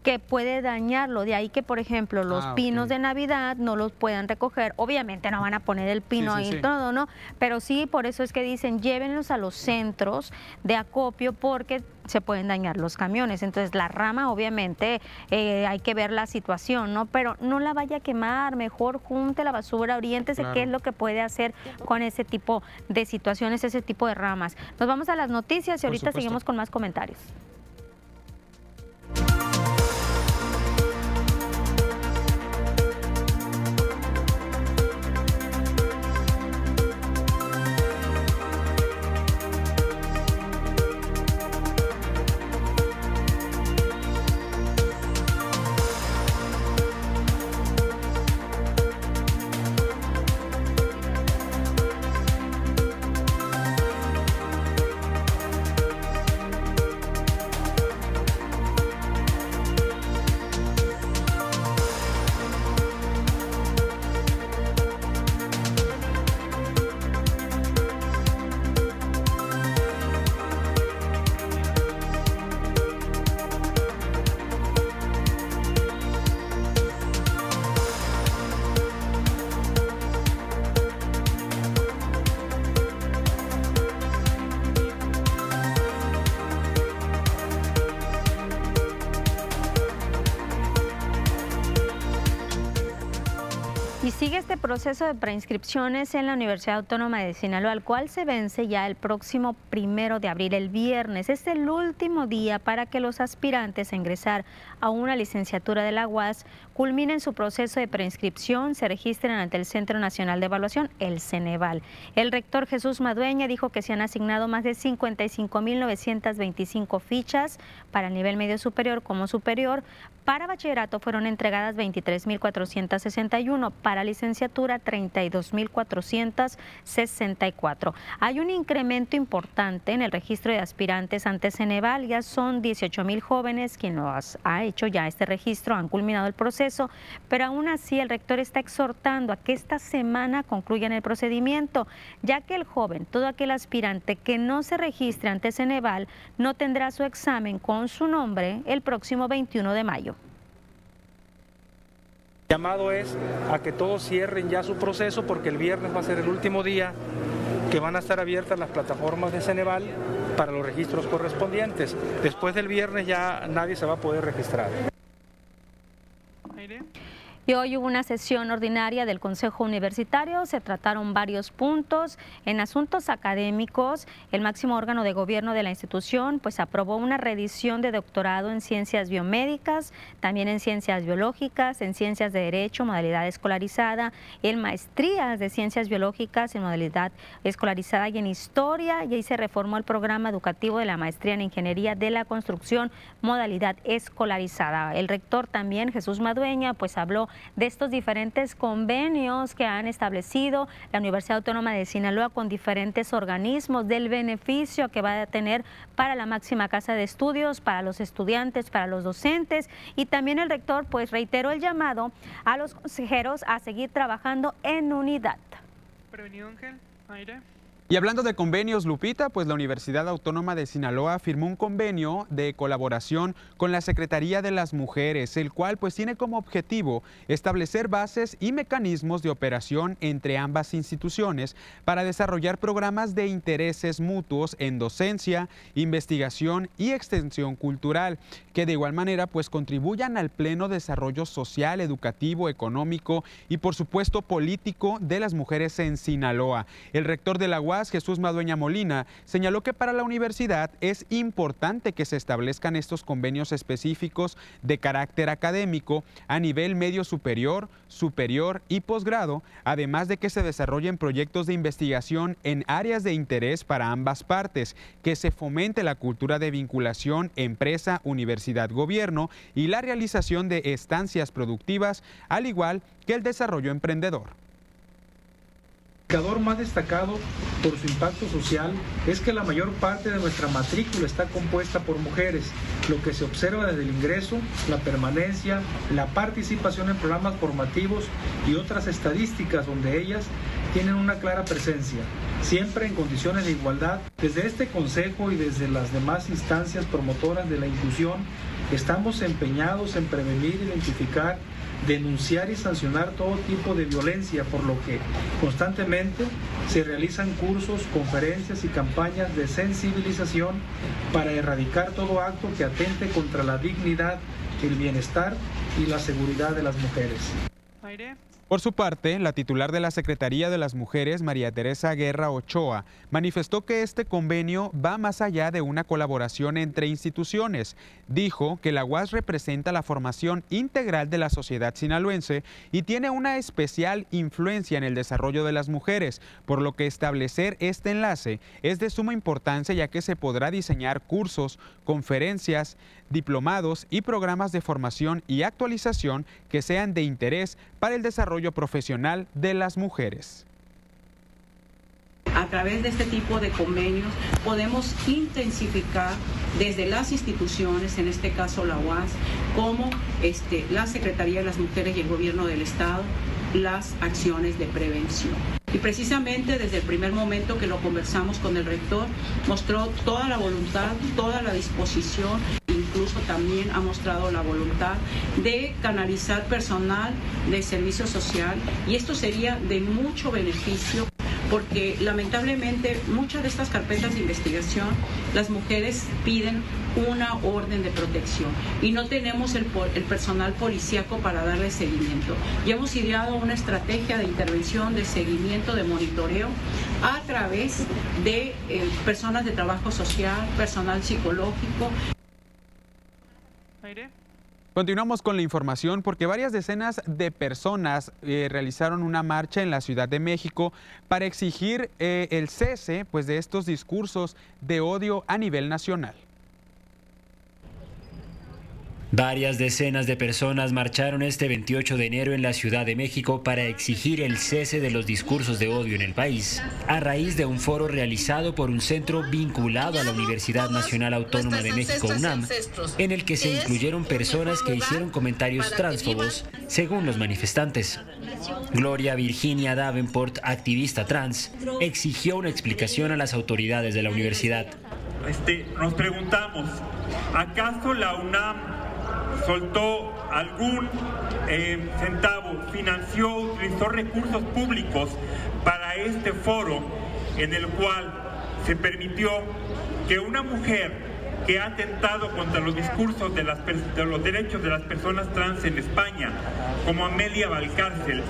que puede dañarlo. De ahí que, por ejemplo, los ah, pinos de Navidad no los puedan recoger. Obviamente no van a poner el pino ahí todo, ¿no? Pero sí, por eso es que dicen, llévenlos a los centros de acopio porque se pueden dañar los camiones. Entonces la rama obviamente eh, hay que ver la situación, ¿no? Pero no la vaya a quemar, mejor junte la basura, oriéntese qué es lo que puede hacer con ese tipo de situaciones, ese tipo de ramas. Nos vamos a las noticias y ahorita seguimos con más comentarios. Proceso de preinscripciones en la Universidad Autónoma de Sinaloa, al cual se vence ya el próximo primero de abril, el viernes. Es el último día para que los aspirantes a ingresar a una licenciatura de la UAS culminen su proceso de preinscripción, se registren ante el Centro Nacional de Evaluación, el Ceneval. El rector Jesús Madueña dijo que se han asignado más de 55.925 fichas para el nivel medio superior como superior. Para bachillerato fueron entregadas 23.461, para licenciatura 32.464. Hay un incremento importante en el registro de aspirantes ante Ceneval, ya son 18.000 jóvenes quienes ha hecho ya este registro, han culminado el proceso, pero aún así el rector está exhortando a que esta semana concluyan el procedimiento, ya que el joven, todo aquel aspirante que no se registre ante Ceneval, no tendrá su examen con su nombre el próximo 21 de mayo. Llamado es a que todos cierren ya su proceso porque el viernes va a ser el último día que van a estar abiertas las plataformas de Ceneval para los registros correspondientes. Después del viernes ya nadie se va a poder registrar. Y hoy hubo una sesión ordinaria del Consejo Universitario. Se trataron varios puntos. En asuntos académicos, el máximo órgano de gobierno de la institución pues aprobó una reedición de doctorado en ciencias biomédicas, también en ciencias biológicas, en ciencias de derecho, modalidad escolarizada, en maestrías de ciencias biológicas en modalidad escolarizada y en historia. Y ahí se reformó el programa educativo de la maestría en ingeniería de la construcción, modalidad escolarizada. El rector también, Jesús Madueña, pues habló de estos diferentes convenios que han establecido la Universidad Autónoma de Sinaloa con diferentes organismos, del beneficio que va a tener para la máxima casa de estudios, para los estudiantes, para los docentes y también el rector pues reiteró el llamado a los consejeros a seguir trabajando en unidad. Prevenido Ángel, aire. Y hablando de convenios, Lupita, pues la Universidad Autónoma de Sinaloa firmó un convenio de colaboración con la Secretaría de las Mujeres, el cual pues tiene como objetivo establecer bases y mecanismos de operación entre ambas instituciones para desarrollar programas de intereses mutuos en docencia, investigación y extensión cultural, que de igual manera pues contribuyan al pleno desarrollo social, educativo, económico y por supuesto político de las mujeres en Sinaloa. El rector de la UAS Jesús Madueña Molina, señaló que para la universidad es importante que se establezcan estos convenios específicos de carácter académico a nivel medio superior, superior y posgrado, además de que se desarrollen proyectos de investigación en áreas de interés para ambas partes, que se fomente la cultura de vinculación empresa, universidad, gobierno y la realización de estancias productivas, al igual que el desarrollo emprendedor indicador más destacado por su impacto social es que la mayor parte de nuestra matrícula está compuesta por mujeres, lo que se observa desde el ingreso, la permanencia, la participación en programas formativos y otras estadísticas donde ellas tienen una clara presencia, siempre en condiciones de igualdad. Desde este Consejo y desde las demás instancias promotoras de la inclusión, estamos empeñados en prevenir, identificar denunciar y sancionar todo tipo de violencia, por lo que constantemente se realizan cursos, conferencias y campañas de sensibilización para erradicar todo acto que atente contra la dignidad, el bienestar y la seguridad de las mujeres. Por su parte, la titular de la Secretaría de las Mujeres, María Teresa Guerra Ochoa, manifestó que este convenio va más allá de una colaboración entre instituciones. Dijo que la UAS representa la formación integral de la sociedad sinaloense y tiene una especial influencia en el desarrollo de las mujeres, por lo que establecer este enlace es de suma importancia ya que se podrá diseñar cursos, conferencias, diplomados y programas de formación y actualización que sean de interés para el desarrollo profesional de las mujeres. A través de este tipo de convenios podemos intensificar desde las instituciones, en este caso la UAS, como este, la Secretaría de las Mujeres y el Gobierno del Estado, las acciones de prevención. Y precisamente desde el primer momento que lo conversamos con el rector, mostró toda la voluntad, toda la disposición incluso también ha mostrado la voluntad de canalizar personal de servicio social y esto sería de mucho beneficio porque lamentablemente muchas de estas carpetas de investigación las mujeres piden una orden de protección y no tenemos el, personal policíaco para darle seguimiento. Y hemos ideado una estrategia de intervención, de seguimiento, de monitoreo a través de eh, personas de trabajo social, personal psicológico. Continuamos con la información porque varias decenas de personas eh, realizaron una marcha en la Ciudad de México para exigir eh, el cese pues, de estos discursos de odio a nivel nacional. Varias decenas de personas marcharon este 28 de enero en la Ciudad de México para exigir el cese de los discursos de odio en el país, a raíz de un foro realizado por un centro vinculado a la Universidad Nacional Autónoma de México, UNAM, en el que se incluyeron personas que hicieron comentarios transfobos, según los manifestantes. Gloria Virginia Davenport, activista trans, exigió una explicación a las autoridades de la universidad. Este, nos preguntamos, ¿acaso la UNAM soltó algún eh, centavo, financió, utilizó recursos públicos para este foro en el cual se permitió que una mujer que ha atentado contra los discursos de, las, de los derechos de las personas trans en España, como Amelia Valcárcel,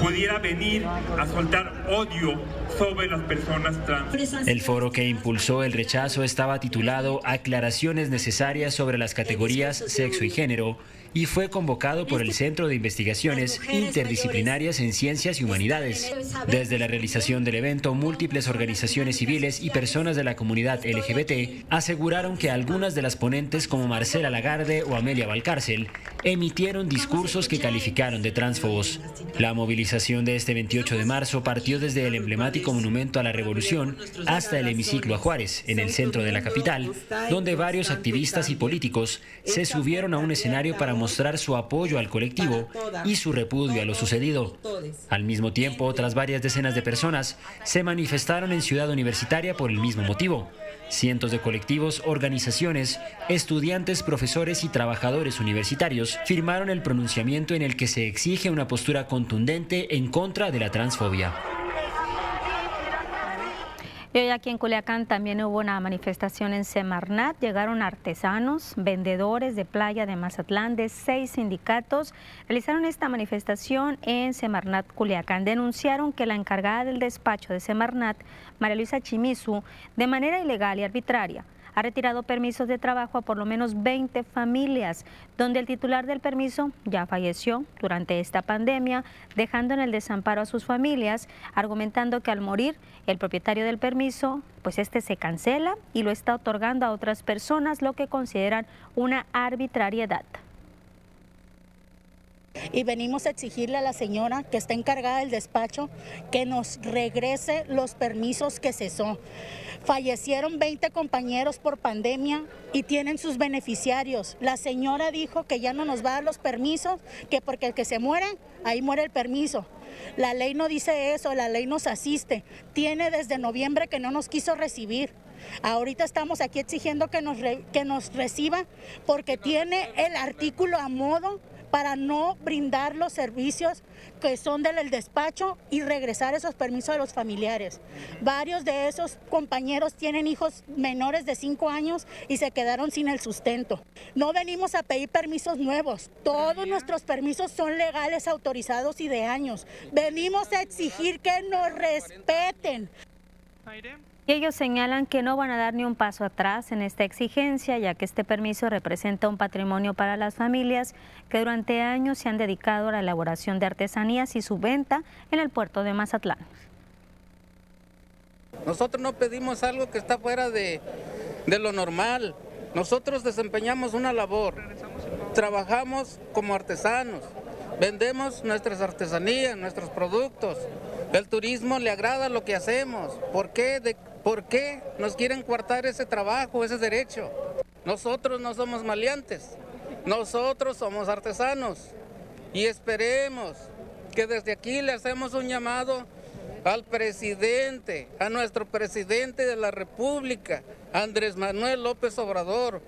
pudiera venir a soltar odio sobre las personas trans. El foro que impulsó el rechazo estaba titulado Aclaraciones necesarias sobre las categorías sexo y género y fue convocado por el Centro de Investigaciones Interdisciplinarias en Ciencias y Humanidades. Desde la realización del evento, múltiples organizaciones civiles y personas de la comunidad LGBT aseguraron que algunas de las ponentes como Marcela Lagarde o Amelia Valcárcel emitieron discursos que calificaron de transfobos. La movilización de este 28 de marzo partió desde el emblemático Monumento a la Revolución hasta el hemiciclo a Juárez, en el centro de la capital, donde varios activistas y políticos se subieron a un escenario para mostrar su apoyo al colectivo y su repudio a lo sucedido. Al mismo tiempo, otras varias decenas de personas se manifestaron en Ciudad Universitaria por el mismo motivo. Cientos de colectivos, organizaciones, estudiantes, profesores y trabajadores universitarios firmaron el pronunciamiento en el que se exige una postura contundente en contra de la transfobia. Y hoy aquí en Culiacán también hubo una manifestación en Semarnat. Llegaron artesanos, vendedores de playa de Mazatlán de seis sindicatos. Realizaron esta manifestación en Semarnat, Culiacán. Denunciaron que la encargada del despacho de Semarnat, María Luisa Chimizu, de manera ilegal y arbitraria, ha retirado permisos de trabajo a por lo menos 20 familias, donde el titular del permiso ya falleció durante esta pandemia, dejando en el desamparo a sus familias, argumentando que al morir el propietario del permiso, pues este se cancela y lo está otorgando a otras personas, lo que consideran una arbitrariedad y venimos a exigirle a la señora que está encargada del despacho que nos regrese los permisos que cesó. Fallecieron 20 compañeros por pandemia y tienen sus beneficiarios. La señora dijo que ya no nos va a dar los permisos, que porque el que se muere, ahí muere el permiso. La ley no dice eso, la ley nos asiste. Tiene desde noviembre que no nos quiso recibir. Ahorita estamos aquí exigiendo que nos, que nos reciba porque tiene el artículo a modo para no brindar los servicios que son del despacho y regresar esos permisos a los familiares. Varios de esos compañeros tienen hijos menores de 5 años y se quedaron sin el sustento. No venimos a pedir permisos nuevos, todos nuestros permisos son legales, autorizados y de años. Venimos a exigir que nos respeten. Y ellos señalan que no van a dar ni un paso atrás en esta exigencia, ya que este permiso representa un patrimonio para las familias que durante años se han dedicado a la elaboración de artesanías y su venta en el puerto de Mazatlán. Nosotros no pedimos algo que está fuera de, de lo normal. Nosotros desempeñamos una labor, trabajamos como artesanos, vendemos nuestras artesanías, nuestros productos. El turismo le agrada lo que hacemos. ¿Por qué? ¿Por qué nos quieren coartar ese trabajo, ese derecho? Nosotros no somos maleantes, nosotros somos artesanos y esperemos que desde aquí le hacemos un llamado al presidente, a nuestro presidente de la República, Andrés Manuel López Obrador,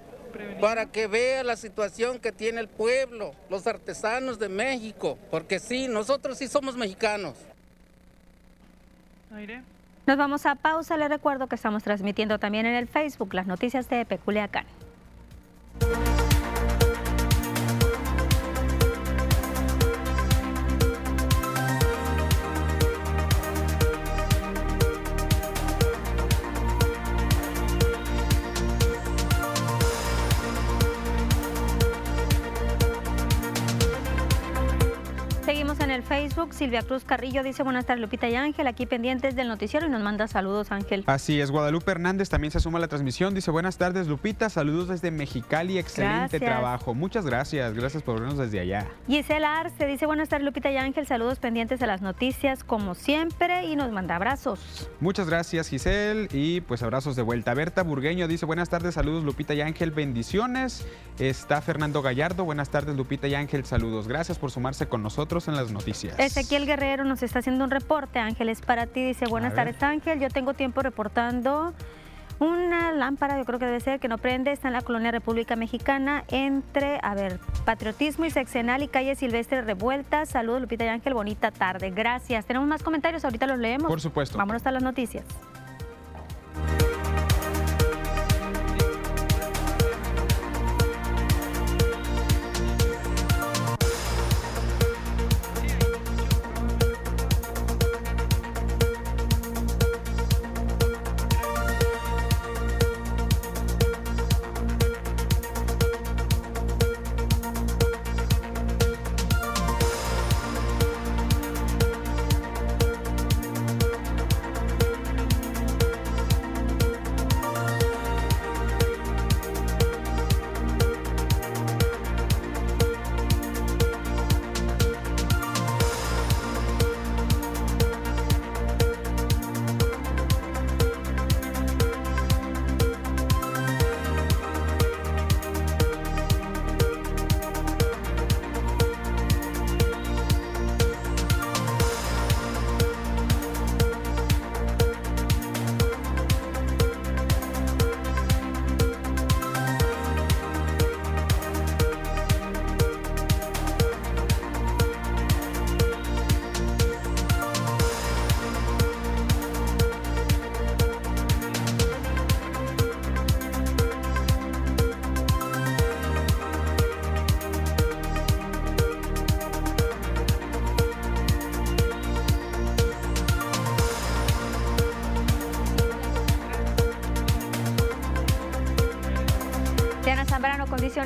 para que vea la situación que tiene el pueblo, los artesanos de México, porque sí, nosotros sí somos mexicanos. Nos vamos a pausa. Les recuerdo que estamos transmitiendo también en el Facebook las noticias de Peculiacán. Facebook. Silvia Cruz Carrillo dice buenas tardes Lupita y Ángel, aquí pendientes del noticiero y nos manda saludos Ángel. Así es, Guadalupe Hernández también se suma a la transmisión. Dice buenas tardes Lupita, saludos desde Mexicali, excelente trabajo. Muchas gracias, gracias por vernos desde allá. Gisela Arce dice buenas tardes Lupita y Ángel, saludos pendientes de las noticias como siempre y nos manda abrazos. Muchas gracias Giselle y pues abrazos de vuelta. Berta Burgueño dice buenas tardes, saludos Lupita y Ángel, bendiciones. Está Fernando Gallardo, buenas tardes Lupita y Ángel, saludos. Gracias por sumarse con nosotros en las noticias. Ezequiel Guerrero nos está haciendo un reporte. Ángel es para ti. Dice, buenas tardes Ángel. Yo tengo tiempo reportando una lámpara, yo creo que debe ser, que no prende. Está en la colonia República Mexicana entre, a ver, Patriotismo y Sexenal y Calle Silvestre Revuelta. Saludos Lupita y Ángel. Bonita tarde. Gracias. Tenemos más comentarios. Ahorita los leemos. Por supuesto. Vámonos a las noticias.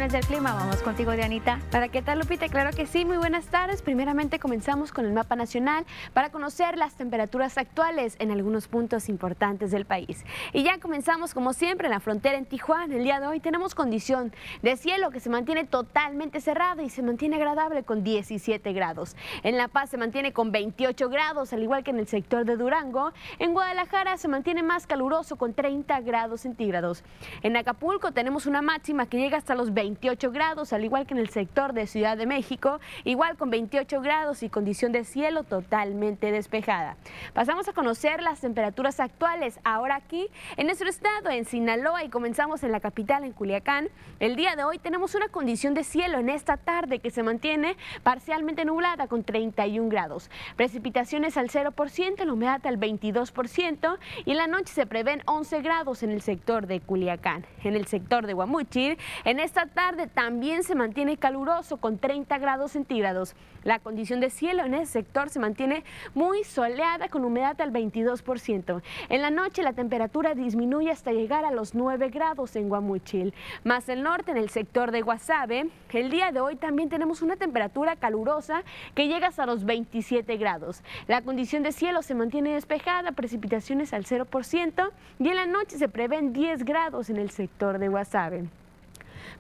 Condiciones del Vamos contigo, Dianita. ¿Para qué tal, Lupita? Claro que sí, muy buenas tardes. Primeramente comenzamos con el mapa nacional para conocer las temperaturas actuales en algunos puntos importantes del país. Y ya comenzamos, como siempre, en la frontera en Tijuana. El día de hoy tenemos condición de cielo que se mantiene totalmente cerrado y se mantiene agradable con 17 grados. En La Paz se mantiene con 28 grados, al igual que en el sector de Durango. En Guadalajara se mantiene más caluroso con 30 grados centígrados. En Acapulco tenemos una máxima que llega hasta los 28 grados, al igual que en el sector de Ciudad de México, igual con 28 grados y condición de cielo totalmente despejada. Pasamos a conocer las temperaturas actuales ahora aquí en nuestro estado, en Sinaloa, y comenzamos en la capital, en Culiacán. El día de hoy tenemos una condición de cielo en esta tarde que se mantiene parcialmente nublada con 31 grados. Precipitaciones al 0%, la humedad al 22% y en la noche se prevén 11 grados en el sector de Culiacán. En el sector de Guamuchil, en esta tarde también se mantiene caluroso con 30 grados centígrados. La condición de cielo en ese sector se mantiene muy soleada con humedad al 22%. En la noche la temperatura disminuye hasta llegar a los 9 grados en Guamuchil. Más el norte, en el sector de Guasave, el día de hoy también tenemos una temperatura calurosa que llega hasta los 27 grados. La condición de cielo se mantiene despejada, precipitaciones al 0% y en la noche se prevén 10 grados en el sector de Guasave.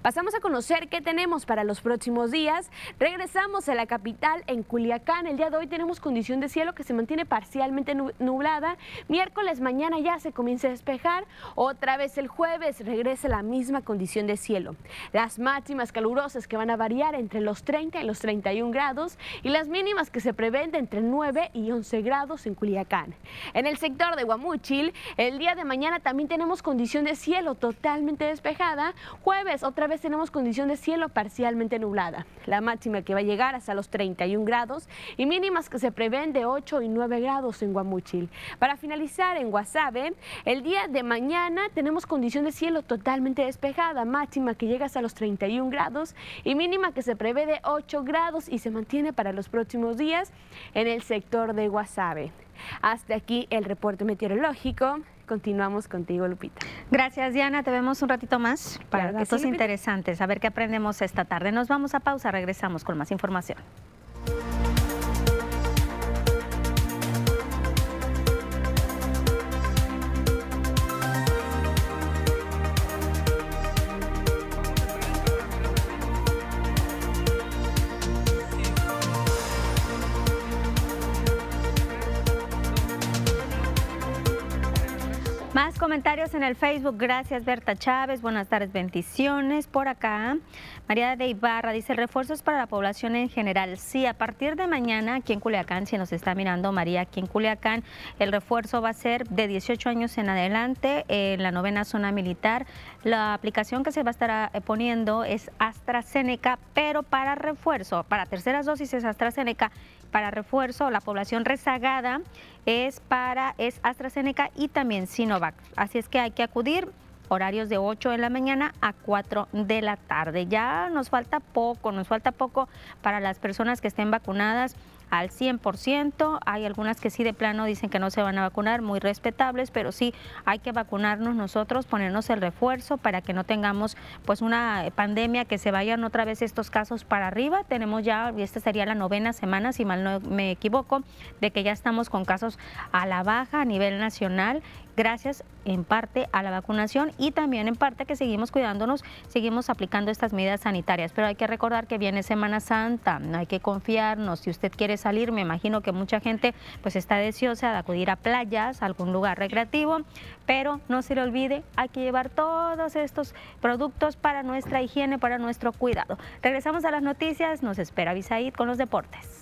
Pasamos a conocer qué tenemos para los próximos días. Regresamos a la capital en Culiacán. El día de hoy tenemos condición de cielo que se mantiene parcialmente nublada. Miércoles mañana ya se comienza a despejar. Otra vez el jueves regresa la misma condición de cielo. Las máximas calurosas que van a variar entre los 30 y los 31 grados y las mínimas que se prevén de entre 9 y 11 grados en Culiacán. En el sector de Guamúchil, el día de mañana también tenemos condición de cielo totalmente despejada. Jueves otra vez tenemos condición de cielo parcialmente nublada. La máxima que va a llegar hasta los 31 grados y mínimas que se prevén de 8 y 9 grados en Guamuchil. Para finalizar en Guasave, el día de mañana tenemos condición de cielo totalmente despejada, máxima que llega hasta los 31 grados y mínima que se prevé de 8 grados y se mantiene para los próximos días en el sector de Guasave. Hasta aquí el reporte meteorológico. Continuamos contigo, Lupita. Gracias, Diana. Te vemos un ratito más para claro datos interesantes. A ver qué aprendemos esta tarde. Nos vamos a pausa, regresamos con más información. Comentarios en el Facebook. Gracias, Berta Chávez. Buenas tardes, bendiciones. Por acá, María de Ibarra dice: el refuerzo es para la población en general. Sí, a partir de mañana, aquí en Culiacán, si nos está mirando María, aquí en Culiacán, el refuerzo va a ser de 18 años en adelante en la novena zona militar. La aplicación que se va a estar eh, poniendo es AstraZeneca, pero para refuerzo, para terceras dosis es AstraZeneca para refuerzo, la población rezagada es para es AstraZeneca y también Sinovac. Así es que hay que acudir horarios de 8 de la mañana a 4 de la tarde. Ya nos falta poco, nos falta poco para las personas que estén vacunadas al 100%. Hay algunas que sí de plano dicen que no se van a vacunar, muy respetables, pero sí hay que vacunarnos nosotros, ponernos el refuerzo para que no tengamos pues una pandemia que se vayan otra vez estos casos para arriba. Tenemos ya, y esta sería la novena semana, si mal no me equivoco, de que ya estamos con casos a la baja a nivel nacional gracias en parte a la vacunación y también en parte que seguimos cuidándonos, seguimos aplicando estas medidas sanitarias. Pero hay que recordar que viene Semana Santa, no hay que confiarnos. Si usted quiere salir, me imagino que mucha gente pues está deseosa de acudir a playas, a algún lugar recreativo, pero no se le olvide, hay que llevar todos estos productos para nuestra higiene, para nuestro cuidado. Regresamos a las noticias, nos espera Visaid con los deportes.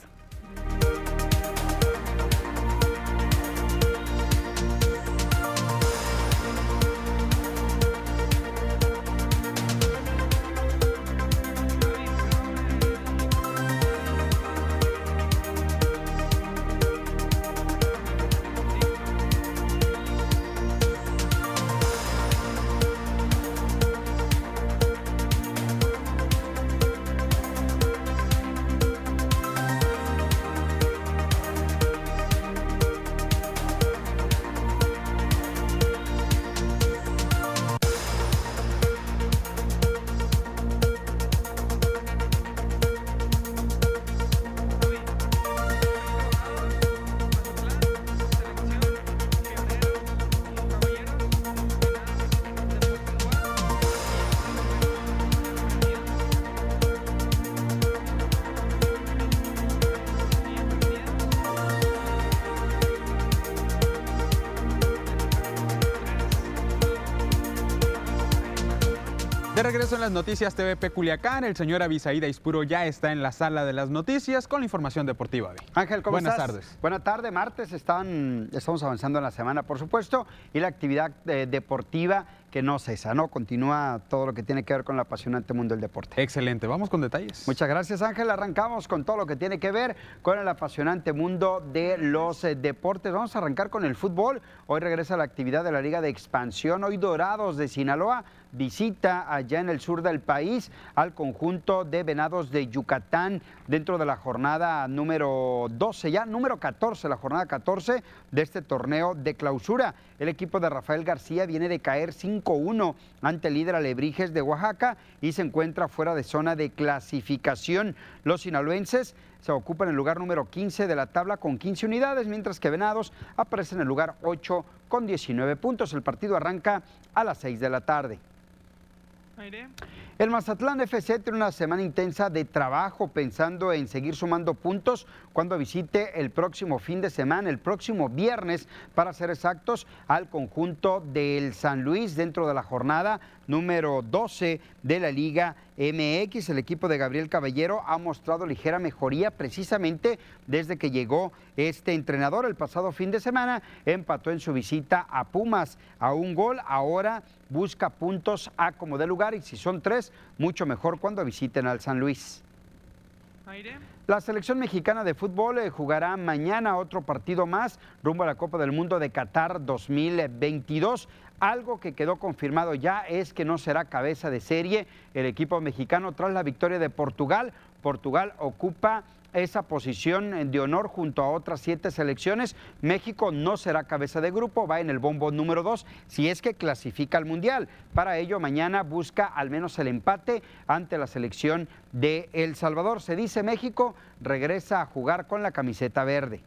Regreso en las noticias TVP Culiacán, el señor Abisaída Ispuro ya está en la sala de las noticias con la información deportiva. Ángel, ¿cómo Buenas estás? tardes. Buenas tardes, martes están, estamos avanzando en la semana, por supuesto, y la actividad eh, deportiva que no cesa, ¿no? Continúa todo lo que tiene que ver con el apasionante mundo del deporte. Excelente, vamos con detalles. Muchas gracias Ángel, arrancamos con todo lo que tiene que ver con el apasionante mundo de los eh, deportes. Vamos a arrancar con el fútbol. Hoy regresa la actividad de la Liga de Expansión. Hoy Dorados de Sinaloa visita allá en el sur del país al conjunto de Venados de Yucatán dentro de la jornada número 12, ya número 14, la jornada 14 de este torneo de clausura. El equipo de Rafael García viene de caer 5-1 ante el líder Alebrijes de Oaxaca y se encuentra fuera de zona de clasificación. Los sinaloenses se ocupan el lugar número 15 de la tabla con 15 unidades, mientras que Venados aparece en el lugar 8 con 19 puntos. El partido arranca a las 6 de la tarde. El Mazatlán FC tiene una semana intensa de trabajo pensando en seguir sumando puntos cuando visite el próximo fin de semana, el próximo viernes, para ser exactos, al conjunto del San Luis dentro de la jornada número 12 de la Liga MX. El equipo de Gabriel Caballero ha mostrado ligera mejoría precisamente desde que llegó este entrenador el pasado fin de semana. Empató en su visita a Pumas a un gol. Ahora busca puntos a como de lugar y si son tres, mucho mejor cuando visiten al San Luis. La selección mexicana de fútbol eh, jugará mañana otro partido más rumbo a la Copa del Mundo de Qatar 2022. Algo que quedó confirmado ya es que no será cabeza de serie el equipo mexicano tras la victoria de Portugal. Portugal ocupa esa posición de honor junto a otras siete selecciones. México no será cabeza de grupo, va en el bombo número dos si es que clasifica al Mundial. Para ello, mañana busca al menos el empate ante la selección de El Salvador. Se dice México regresa a jugar con la camiseta verde.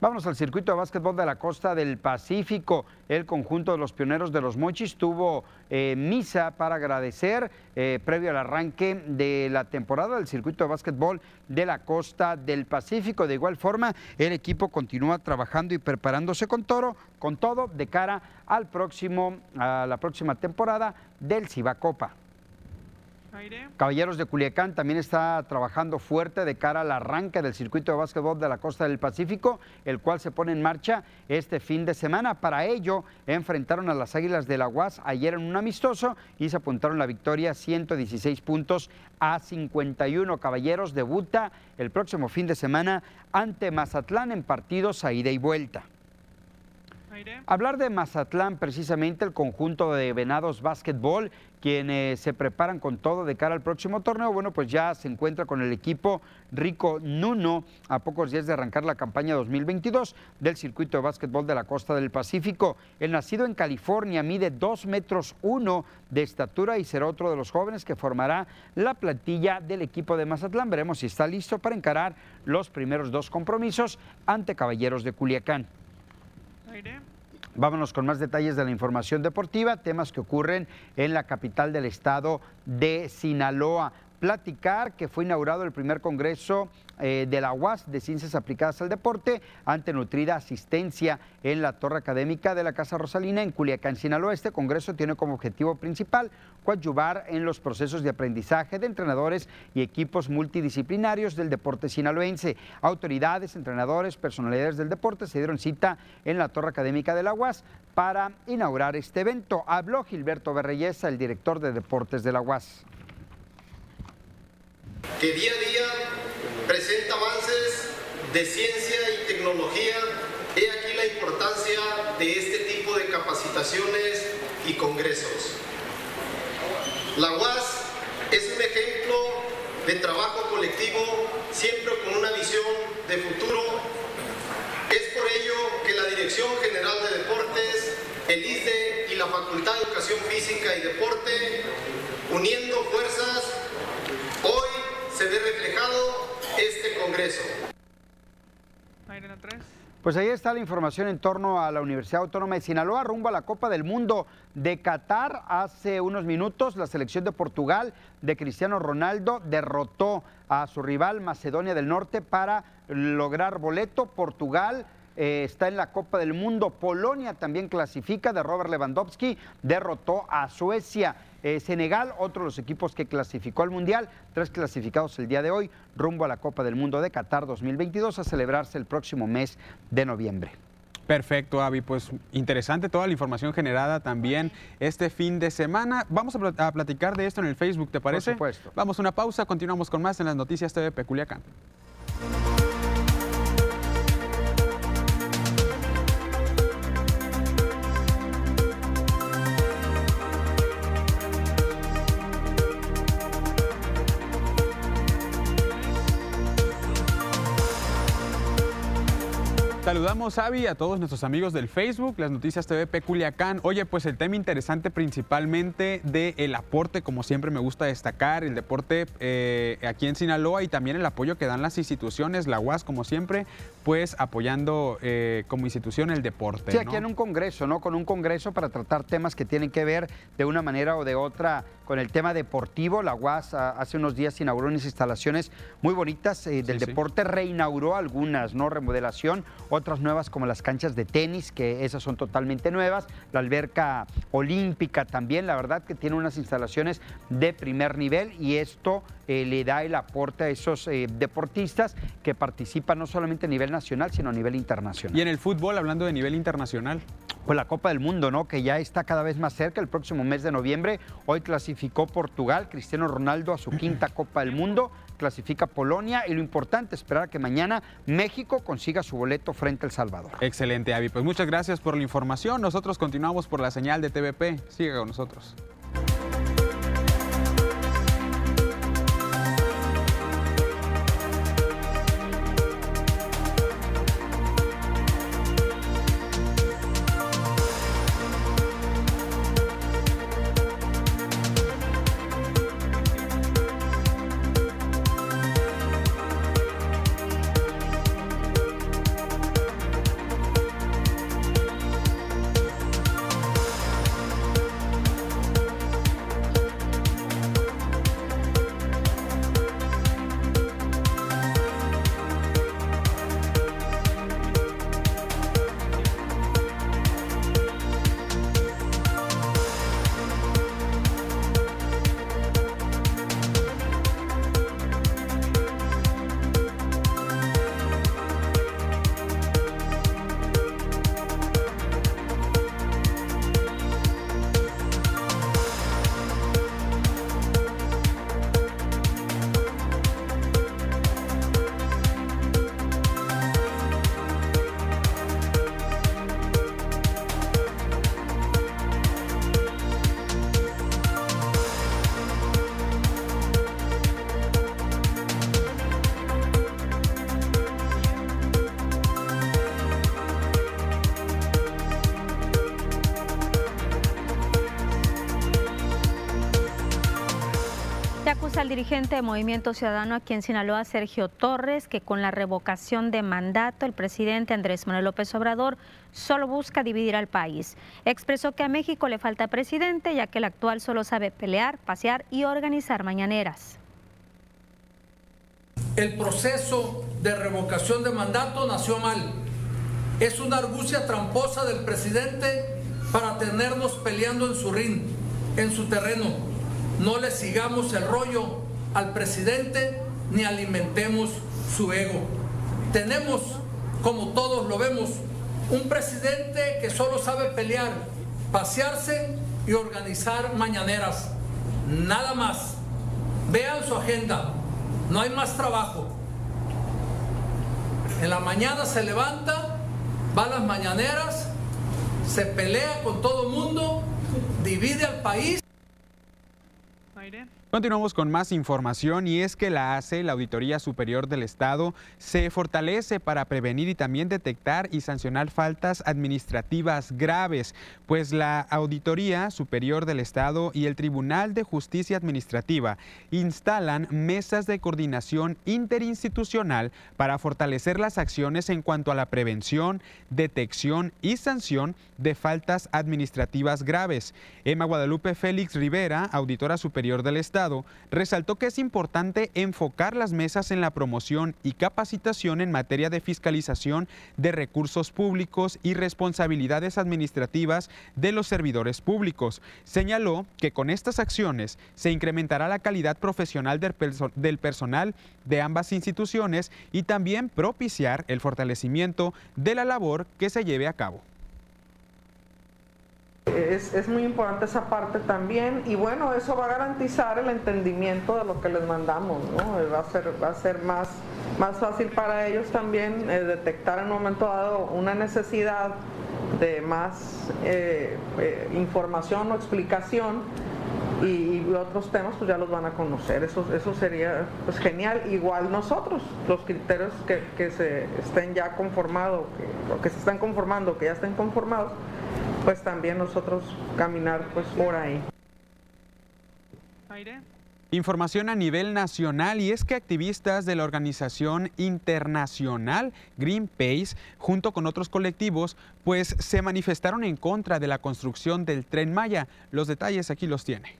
Vámonos al circuito de básquetbol de la costa del Pacífico. El conjunto de los pioneros de los Mochis tuvo eh, misa para agradecer eh, previo al arranque de la temporada del circuito de básquetbol de la costa del Pacífico. De igual forma, el equipo continúa trabajando y preparándose con toro, con todo de cara al próximo, a la próxima temporada del Cibacopa. Caballeros de Culiacán también está trabajando fuerte de cara al arranque del circuito de básquetbol de la costa del Pacífico, el cual se pone en marcha este fin de semana. Para ello, enfrentaron a las Águilas de la UAS ayer en un amistoso y se apuntaron la victoria 116 puntos a 51. Caballeros debuta el próximo fin de semana ante Mazatlán en partidos a ida y vuelta. Hablar de Mazatlán, precisamente el conjunto de Venados Básquetbol, quienes se preparan con todo de cara al próximo torneo, bueno, pues ya se encuentra con el equipo Rico Nuno a pocos días de arrancar la campaña 2022 del circuito de básquetbol de la costa del Pacífico. El nacido en California mide 2 metros 1 de estatura y será otro de los jóvenes que formará la plantilla del equipo de Mazatlán. Veremos si está listo para encarar los primeros dos compromisos ante Caballeros de Culiacán. Vámonos con más detalles de la información deportiva, temas que ocurren en la capital del estado de Sinaloa. Platicar que fue inaugurado el primer congreso eh, de la UAS de Ciencias Aplicadas al Deporte ante nutrida asistencia en la torre académica de la Casa Rosalina en Culiacán, Sinaloa. Este congreso tiene como objetivo principal coadyuvar en los procesos de aprendizaje de entrenadores y equipos multidisciplinarios del deporte sinaloense. Autoridades, entrenadores, personalidades del deporte se dieron cita en la torre académica de la UAS para inaugurar este evento. Habló Gilberto Berreyesa, el director de deportes de la UAS que día a día presenta avances de ciencia y tecnología. He aquí la importancia de este tipo de capacitaciones y congresos. La UAS es un ejemplo de trabajo colectivo, siempre con una visión de futuro. Es por ello que la Dirección General de Deportes, el ICE y la Facultad de Educación Física y Deporte, uniendo fuerzas, hoy se ve reflejado este Congreso. Pues ahí está la información en torno a la Universidad Autónoma de Sinaloa, rumbo a la Copa del Mundo de Qatar. Hace unos minutos la selección de Portugal de Cristiano Ronaldo derrotó a su rival Macedonia del Norte para lograr boleto. Portugal eh, está en la Copa del Mundo. Polonia también clasifica de Robert Lewandowski, derrotó a Suecia. Eh, Senegal, otro de los equipos que clasificó al Mundial, tres clasificados el día de hoy, rumbo a la Copa del Mundo de Qatar 2022 a celebrarse el próximo mes de noviembre. Perfecto, Avi. Pues interesante toda la información generada también este fin de semana. Vamos a, platicar de esto en el Facebook, ¿te parece? Por supuesto. Vamos a una pausa, continuamos con más en las noticias TV Peculiacán. Saludamos, Avi, a todos nuestros amigos del Facebook, las noticias TV Peculiacán. Oye, pues el tema interesante principalmente del aporte, como siempre me gusta destacar, el deporte eh, aquí en Sinaloa y también el apoyo que dan las instituciones, la UAS, como siempre, pues apoyando eh, como institución el deporte. Sí, aquí en un congreso, ¿no? Con un congreso para tratar temas que tienen que ver de una manera o de otra con el tema deportivo. La UAS hace unos días inauguró unas instalaciones muy bonitas eh, del deporte, reinauguró algunas, ¿no? Remodelación otras nuevas como las canchas de tenis, que esas son totalmente nuevas, la alberca olímpica también, la verdad que tiene unas instalaciones de primer nivel y esto eh, le da el aporte a esos deportistas que participan no solamente a nivel nacional, sino a nivel internacional. Y en el fútbol, hablando de nivel internacional. Pues la Copa del Mundo, ¿no? Que ya está cada vez más cerca, el próximo mes de noviembre. Hoy clasificó Portugal, Cristiano Ronaldo a su [clears throat] quinta Copa del Mundo clasifica Polonia y lo importante es esperar que mañana México consiga su boleto frente a El Salvador. Excelente, Avi. Pues muchas gracias por la información. Nosotros continuamos por la señal de TVP. Siga con nosotros. Dirigente de Movimiento Ciudadano aquí en Sinaloa, Sergio Torres, que con la revocación de mandato el presidente Andrés Manuel López Obrador solo busca dividir al país. Expresó que a México le falta presidente, ya que el actual solo sabe pelear, pasear y organizar mañaneras. El proceso de revocación de mandato nació mal. Es una argucia tramposa del presidente para tenernos peleando en su ring, en su terreno no le sigamos el rollo al presidente ni alimentemos su ego. Tenemos, como todos lo vemos, un presidente que solo sabe pelear, pasearse y organizar mañaneras. Nada más. Vean su agenda. No hay más trabajo. En la mañana se levanta, va a las mañaneras, se pelea con todo el mundo, divide al país. Continuamos con más información y es que la ACE, la Auditoría Superior del Estado, se fortalece para prevenir y también detectar y sancionar faltas administrativas graves, pues la Auditoría Superior del Estado y el Tribunal de Justicia Administrativa instalan mesas de coordinación interinstitucional para fortalecer las acciones en cuanto a la prevención, detección y sanción de faltas administrativas graves. Emma Guadalupe Félix Rivera, Auditora Superior del Estado, Resaltó que es importante enfocar las mesas en la promoción y capacitación en materia de fiscalización de recursos públicos y responsabilidades administrativas de los servidores públicos. Señaló que con estas acciones se incrementará la calidad profesional del, del personal de ambas instituciones y también propiciar el fortalecimiento de la labor que se lleve a cabo. Es, muy importante esa parte también y bueno, eso va a garantizar el entendimiento de lo que les mandamos, ¿no? Va a ser, va a ser más, más fácil para ellos también eh, detectar en un momento dado una necesidad de más eh, eh, información o explicación y, otros temas pues ya los van a conocer. Eso, eso sería pues genial. Igual nosotros, los criterios que, que se estén ya conformados, que, que se están conformando, que ya estén conformados, pues también nosotros caminar pues por ahí. Información a nivel nacional y es que activistas de la organización internacional Greenpeace, junto con otros colectivos, pues se manifestaron en contra de la construcción del tren Maya. Los detalles aquí los tiene.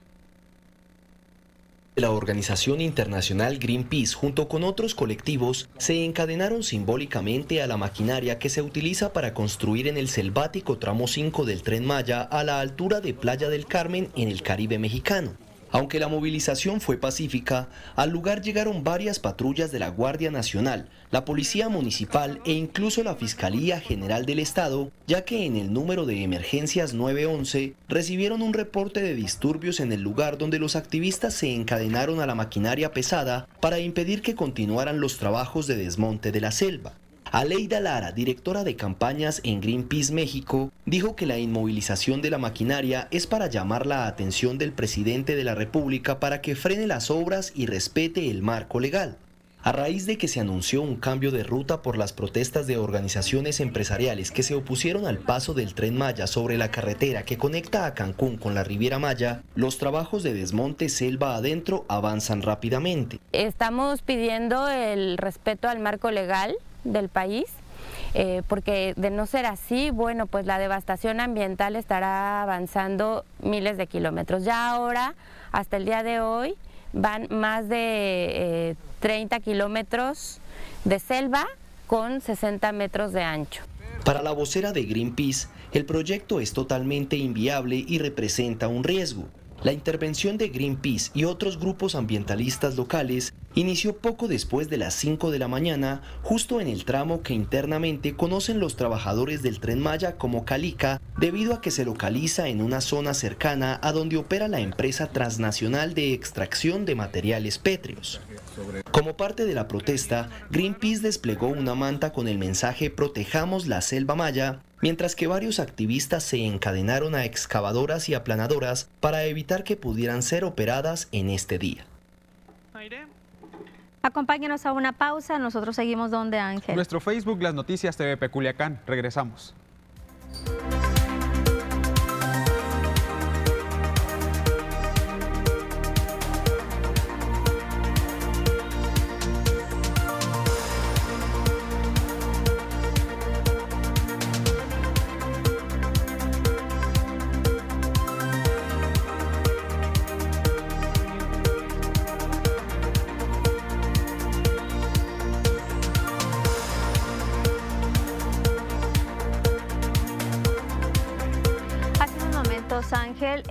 La organización internacional Greenpeace junto con otros colectivos se encadenaron simbólicamente a la maquinaria que se utiliza para construir en el selvático tramo 5 del tren Maya a la altura de Playa del Carmen en el Caribe mexicano. Aunque la movilización fue pacífica, al lugar llegaron varias patrullas de la Guardia Nacional, la Policía Municipal e incluso la Fiscalía General del Estado, ya que en el número de emergencias 911 recibieron un reporte de disturbios en el lugar donde los activistas se encadenaron a la maquinaria pesada para impedir que continuaran los trabajos de desmonte de la selva. Aleida Lara, directora de campañas en Greenpeace México, dijo que la inmovilización de la maquinaria es para llamar la atención del presidente de la República para que frene las obras y respete el marco legal. A raíz de que se anunció un cambio de ruta por las protestas de organizaciones empresariales que se opusieron al paso del tren Maya sobre la carretera que conecta a Cancún con la Riviera Maya, los trabajos de desmonte selva adentro avanzan rápidamente. Estamos pidiendo el respeto al marco legal del país, eh, porque de no ser así, bueno, pues la devastación ambiental estará avanzando miles de kilómetros. Ya ahora, hasta el día de hoy, van más de 30 eh, kilómetros de selva con 60 metros de ancho. Para la vocera de Greenpeace, el proyecto es totalmente inviable y representa un riesgo. La intervención de Greenpeace y otros grupos ambientalistas locales inició poco después de las 5 de la mañana, justo en el tramo que internamente conocen los trabajadores del tren Maya como Calica, debido a que se localiza en una zona cercana a donde opera la empresa transnacional de extracción de materiales pétreos. Como parte de la protesta, Greenpeace desplegó una manta con el mensaje Protejamos la selva maya, mientras que varios activistas se encadenaron a excavadoras y aplanadoras para evitar que pudieran ser operadas en este día. Acompáñenos a una pausa, nosotros seguimos donde Ángel. Nuestro Facebook, Las Noticias TV Peculiacán. Regresamos.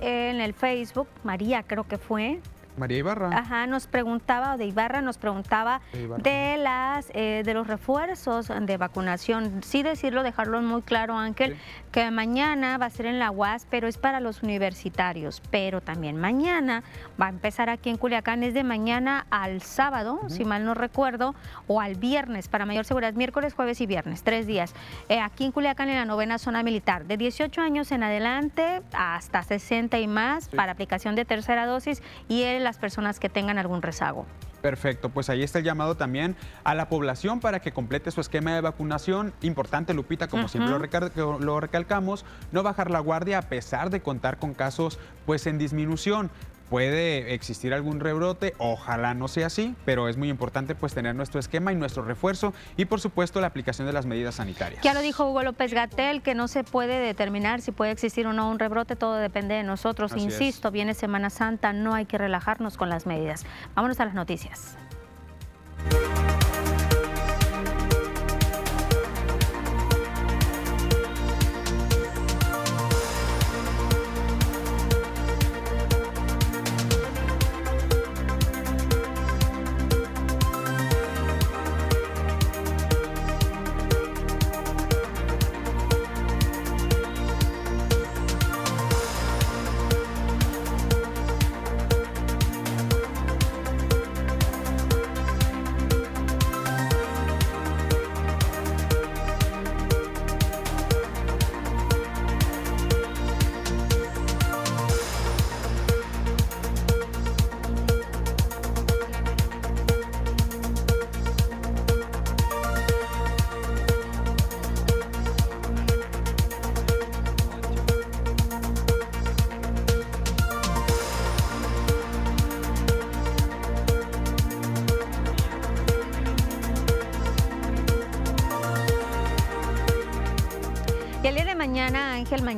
En el Facebook, María creo que fue, María Ibarra. Ajá, nos preguntaba, de Ibarra nos preguntaba de, las eh, de los refuerzos de vacunación. Sí decirlo, dejarlo muy claro, Ángel, que mañana va a ser en la UAS, pero es para los universitarios. Pero también mañana va a empezar aquí en Culiacán, es de mañana al sábado, si mal no recuerdo, o al viernes, para mayor seguridad, miércoles, jueves y viernes, tres días. Eh, aquí en Culiacán, en la novena zona militar, de 18 años en adelante hasta 60 y más, para aplicación de tercera dosis y el las personas que tengan algún rezago. Perfecto, pues ahí está el llamado también a la población para que complete su esquema de vacunación. Importante, Lupita, como siempre lo, lo, recalcamos, no bajar la guardia a pesar de contar con casos pues en disminución. Puede existir algún rebrote, ojalá no sea así, pero es muy importante pues tener nuestro esquema y nuestro refuerzo y por supuesto la aplicación de las medidas sanitarias. Ya lo dijo Hugo López Gatel, que no se puede determinar si puede existir o no un rebrote, todo depende de nosotros. Insisto, viene Semana Santa, no hay que relajarnos con las medidas. Vámonos a las noticias.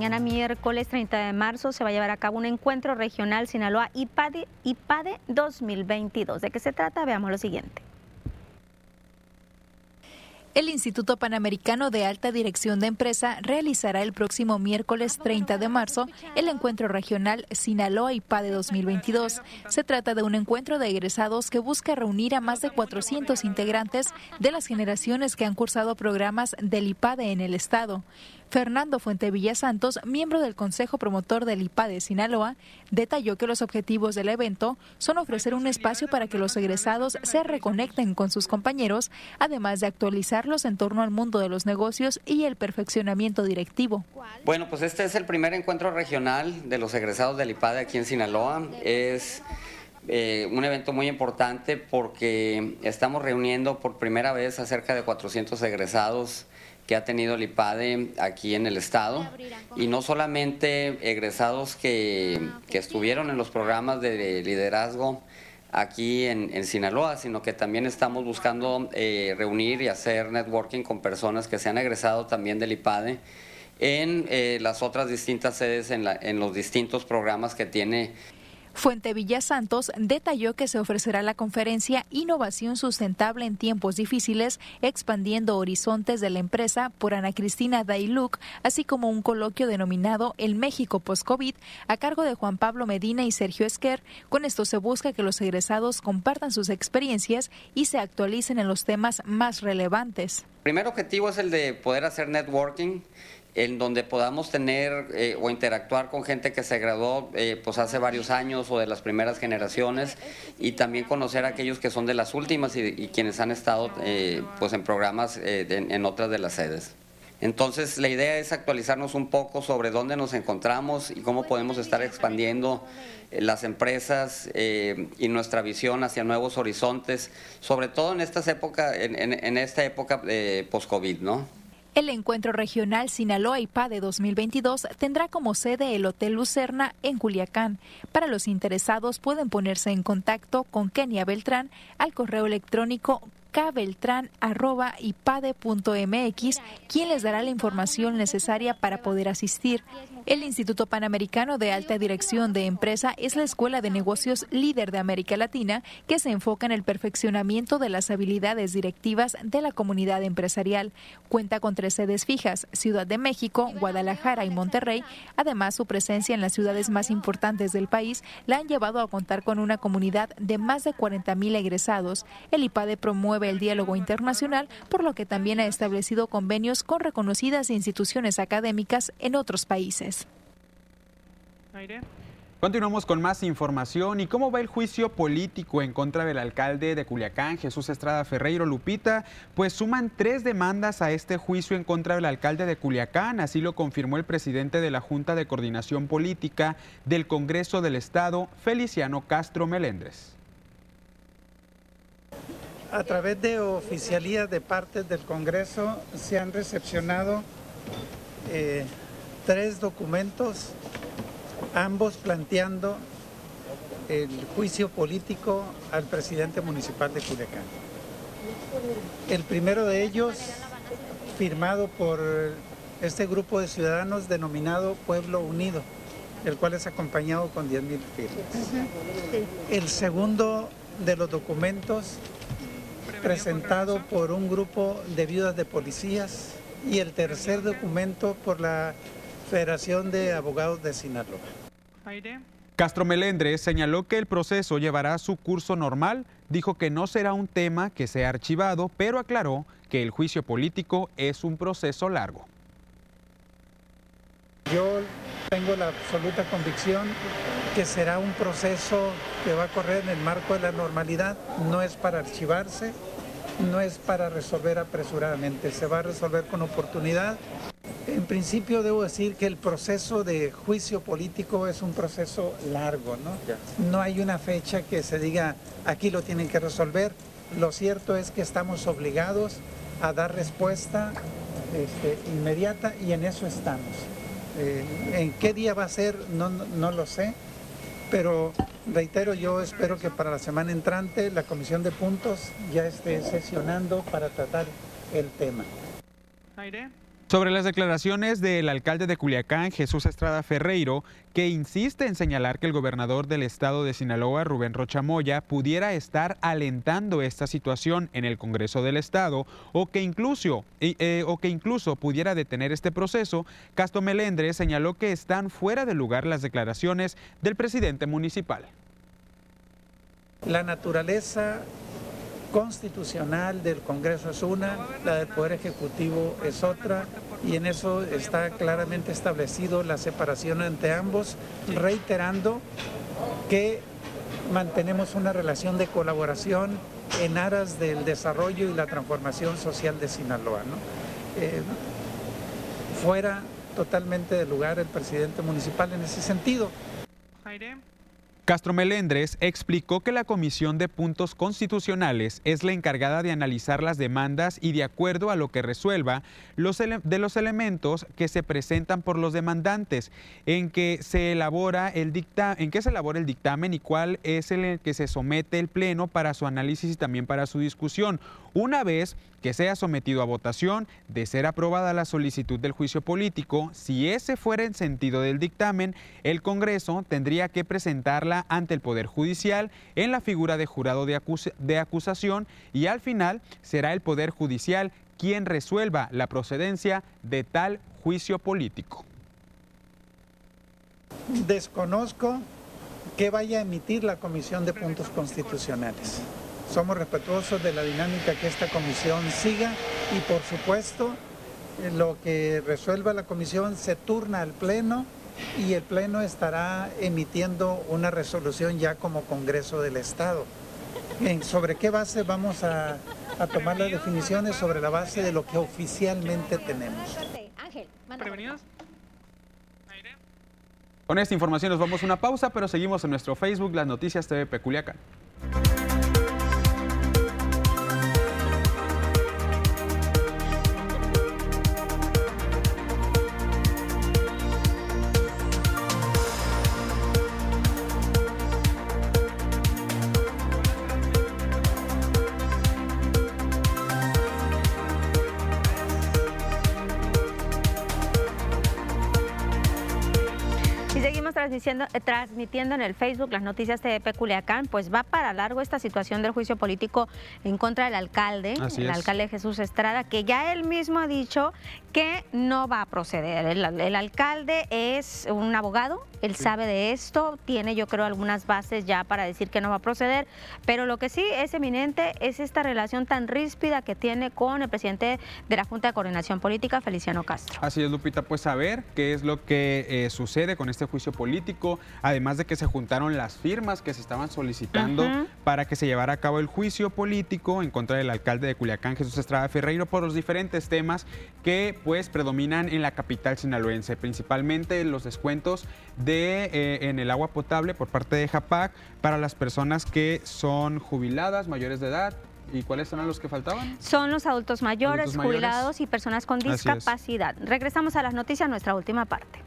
Mañana, miércoles 30 de marzo se va a llevar a cabo un encuentro regional Sinaloa IPADE, IPADE 2022. ¿De qué se trata? Veamos lo siguiente. El Instituto Panamericano de Alta Dirección de Empresa realizará el próximo miércoles 30 de marzo el encuentro regional Sinaloa IPADE 2022. Se trata de un encuentro de egresados que busca reunir a más de 400 integrantes de las generaciones que han cursado programas del IPADE en el estado. Fernando Fuentevilla Santos, miembro del Consejo Promotor del IPA de Sinaloa, detalló que los objetivos del evento son ofrecer un espacio para que los egresados se reconecten con sus compañeros, además de actualizarlos en torno al mundo de los negocios y el perfeccionamiento directivo. Bueno, pues este es el primer encuentro regional de los egresados del IPADE aquí en Sinaloa. Es eh, un evento muy importante porque estamos reuniendo por primera vez a cerca de 400 egresados que ha tenido el IPADE aquí en el estado. Y no solamente egresados que, que estuvieron en los programas de liderazgo aquí en, Sinaloa, sino que también estamos buscando eh, reunir y hacer networking con personas que se han egresado también del IPADE en eh, las otras distintas sedes, en, la, en los distintos programas que tiene Fuente Villa Santos detalló que se ofrecerá la conferencia Innovación Sustentable en Tiempos Difíciles, expandiendo horizontes de la empresa por Ana Cristina Dailuc, así como un coloquio denominado El México Post-COVID a cargo de Juan Pablo Medina y Sergio Esquer. Con esto se busca que los egresados compartan sus experiencias y se actualicen en los temas más relevantes. El primer objetivo es el de poder hacer networking en donde podamos tener eh, o interactuar con gente que se graduó eh, pues hace varios años o de las primeras generaciones y también conocer a aquellos que son de las últimas y, quienes han estado eh, pues en programas en otras de las sedes. Entonces la idea es actualizarnos un poco sobre dónde nos encontramos y cómo podemos estar expandiendo las empresas y nuestra visión hacia nuevos horizontes, sobre todo en estas épocas, en, en esta época post-COVID, ¿no? El encuentro regional Sinaloa de 2022 tendrá como sede el Hotel Lucerna en Culiacán. Para los interesados pueden ponerse en contacto con Kenia Beltrán al correo electrónico kbeltran.ipade.mx, quien les dará la información necesaria para poder asistir. El Instituto Panamericano de Alta Dirección de Empresa es la escuela de negocios líder de América Latina que se enfoca en el perfeccionamiento de las habilidades directivas de la comunidad empresarial. Cuenta con tres sedes fijas, Ciudad de México, Guadalajara y Monterrey. Además, su presencia en las ciudades más importantes del país la han llevado a contar con una comunidad de más de 40 mil egresados. El IPADE promueve el diálogo internacional, por lo que también ha establecido convenios con reconocidas instituciones académicas en otros países. Continuamos con más información y cómo va el juicio político en contra del alcalde de Culiacán, Jesús Estrada Ferreiro Lupita. Pues suman tres demandas a este juicio en contra del alcalde de Culiacán, así lo confirmó el presidente de la Junta de Coordinación Política del Congreso del Estado, Feliciano Castro Melendres. A través de oficialías de partes del Congreso se han recepcionado eh, tres documentos, ambos planteando el juicio político al presidente municipal de Culiacán. El primero de ellos, firmado por este grupo de ciudadanos denominado Pueblo Unido, el cual es acompañado con 10.000 firmas. El segundo de los documentos presentado por un grupo de viudas de policías y el tercer documento por la Federación de Abogados de Sinaloa. Castro Melendres señaló que el proceso llevará su curso normal, dijo que no será un tema que sea archivado, pero aclaró que el juicio político es un proceso largo. Yo tengo la absoluta convicción que será un proceso que va a correr en el marco de la normalidad, no es para archivarse, no es para resolver apresuradamente, se va a resolver con oportunidad. En principio debo decir que el proceso de juicio político es un proceso largo, ¿no? No hay una fecha que se diga aquí lo tienen que resolver. Lo cierto es que estamos obligados a dar respuesta este, inmediata y en eso estamos. Eh, ¿En qué día va a ser? No, no, lo sé, pero reitero, yo espero que para la semana entrante la Comisión de Puntos ya esté sesionando para tratar el tema. Sobre las declaraciones del alcalde de Culiacán, Jesús Estrada Ferreiro, que insiste en señalar que el gobernador del estado de Sinaloa, Rubén Rochamoya, pudiera estar alentando esta situación en el Congreso del Estado o que incluso, eh, o que incluso pudiera detener este proceso, Castro Melendre señaló que están fuera de lugar las declaraciones del presidente municipal. La naturaleza constitucional del Congreso es una, la del Poder Ejecutivo es otra, y en eso está claramente establecido la separación entre ambos, reiterando que mantenemos una relación de colaboración en aras del desarrollo y la transformación social de Sinaloa. Eh, fuera totalmente de lugar el presidente municipal en ese sentido. Castro Melendres explicó que la Comisión de Puntos Constitucionales es la encargada de analizar las demandas y de acuerdo a lo que resuelva los de los elementos que se presentan por los demandantes, en que se elabora el en que se elabora el dictamen y cuál es el que se somete el pleno para su análisis y también para su discusión. Una vez que sea sometido a votación, de ser aprobada la solicitud del juicio político, si ese fuera el sentido del dictamen, el Congreso tendría que presentarla ante el Poder Judicial en la figura de jurado de, de acusación y al final será el Poder Judicial quien resuelva la procedencia de tal juicio político. Desconozco que vaya a emitir la Comisión de Puntos Constitucionales. Somos respetuosos de la dinámica que esta comisión siga y por supuesto eh, lo que resuelva la comisión se turna al Pleno y el Pleno estará emitiendo una resolución ya como Congreso del Estado. ¿Sobre qué base vamos a, a tomar las definiciones? Sobre la base de lo que oficialmente tenemos. Con esta información nos vamos a una pausa, pero seguimos en nuestro Facebook, Las Noticias TV Peculiacán. Eh, transmitiendo en el Facebook las noticias de Culiacán, pues va para largo esta situación del juicio político en contra del alcalde, el alcalde Jesús Estrada, que ya él mismo ha dicho que no va a proceder. El, alcalde es un abogado, él sabe de esto, tiene yo creo algunas bases ya para decir que no va a proceder, pero lo que sí es eminente es esta relación tan ríspida que tiene con el presidente de la Junta de Coordinación Política, Feliciano Castro. Así es, Lupita, pues saber qué es lo que eh, sucede con este juicio político, además de que se juntaron las firmas que se estaban solicitando para que se llevara a cabo el juicio político en contra del alcalde de Culiacán, Jesús Estrada Ferreiro, por los diferentes temas que pues predominan en la capital sinaloense, principalmente los descuentos de, eh, en el agua potable por parte de JAPAC para las personas que son jubiladas, mayores de edad, ¿Y cuáles eran los que faltaban? Son los adultos mayores, jubilados y personas con discapacidad. Regresamos a las noticias, nuestra última parte.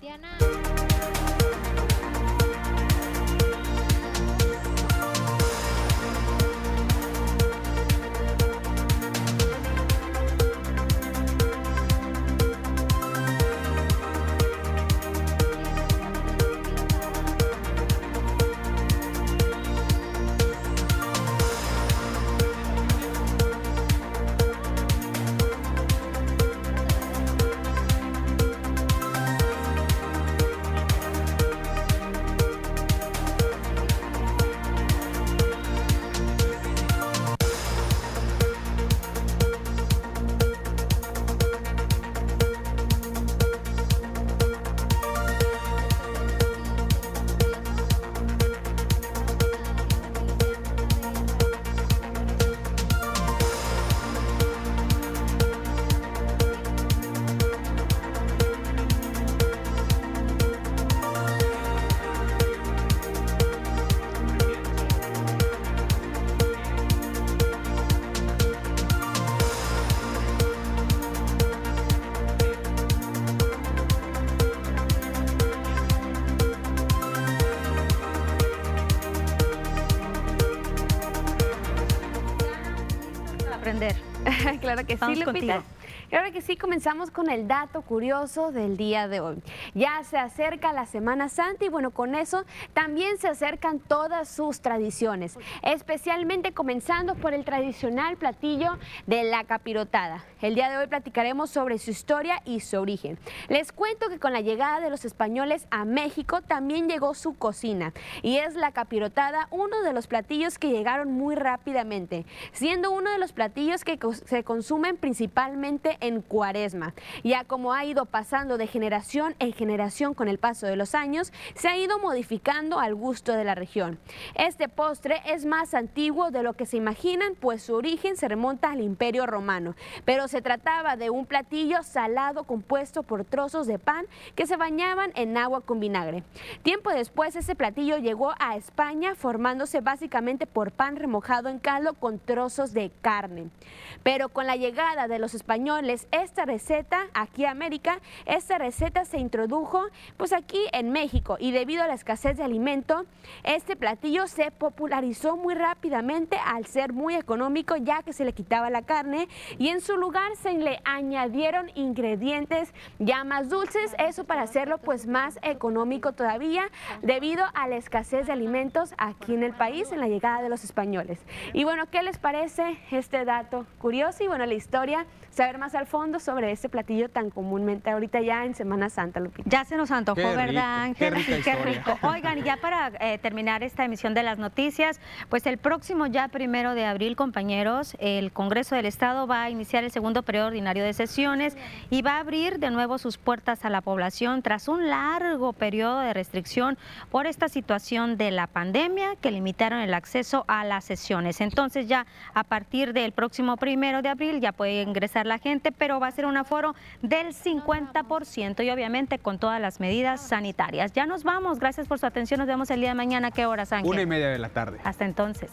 Diana. Que sí, Vamos Lupita. contigo. Y ahora que sí, comenzamos con el dato curioso del día de hoy. Ya se acerca la Semana Santa y bueno, con eso también se acercan todas sus tradiciones, especialmente comenzando por el tradicional platillo de la capirotada. El día de hoy platicaremos sobre su historia y su origen. Les cuento que con la llegada de los españoles a México también llegó su cocina y es la capirotada uno de los platillos que llegaron muy rápidamente, siendo uno de los platillos que se consumen principalmente en Ya como ha ido pasando de generación en generación con el paso de los años, se ha ido modificando al gusto de la región. Este postre es más antiguo de lo que se imaginan, pues su origen se remonta al Imperio Romano, pero se trataba de un platillo salado compuesto por trozos de pan que se bañaban en agua con vinagre. Tiempo después ese platillo llegó a España formándose básicamente por pan remojado en caldo con trozos de carne. Pero con la llegada de los españoles, esta receta aquí a América, esta receta se introdujo pues aquí en México y debido a la escasez de alimento, este platillo se popularizó muy rápidamente al ser muy económico ya que se le quitaba la carne y en su lugar se le añadieron ingredientes ya más dulces, eso para hacerlo pues más económico todavía debido a la escasez de alimentos aquí en el país en la llegada de los españoles. Y bueno, ¿qué les parece este dato curioso y bueno, la historia, saber más al fondo sobre este platillo tan comúnmente ahorita ya en Semana Santa, Lupita? Ya se nos antojó, Qué rico, ¿verdad, qué Ángel? rica [laughs] historia. rico. Oigan, y ya para eh, terminar esta emisión de las noticias, pues el próximo ya primero de abril, compañeros, el Congreso del Estado va a iniciar el segundo periodo ordinario de sesiones y va a abrir de nuevo sus puertas a la población tras un largo periodo de restricción por esta situación de la pandemia que limitaron el acceso a las sesiones. Entonces ya a partir del próximo primero de abril ya puede ingresar la gente, pero va a ser un aforo del 50% y obviamente con todas las medidas sanitarias. Ya nos vamos, gracias por su atención, nos vemos el día de mañana. ¿A ¿Qué horas, Ángel? Una y media de la tarde. Hasta entonces.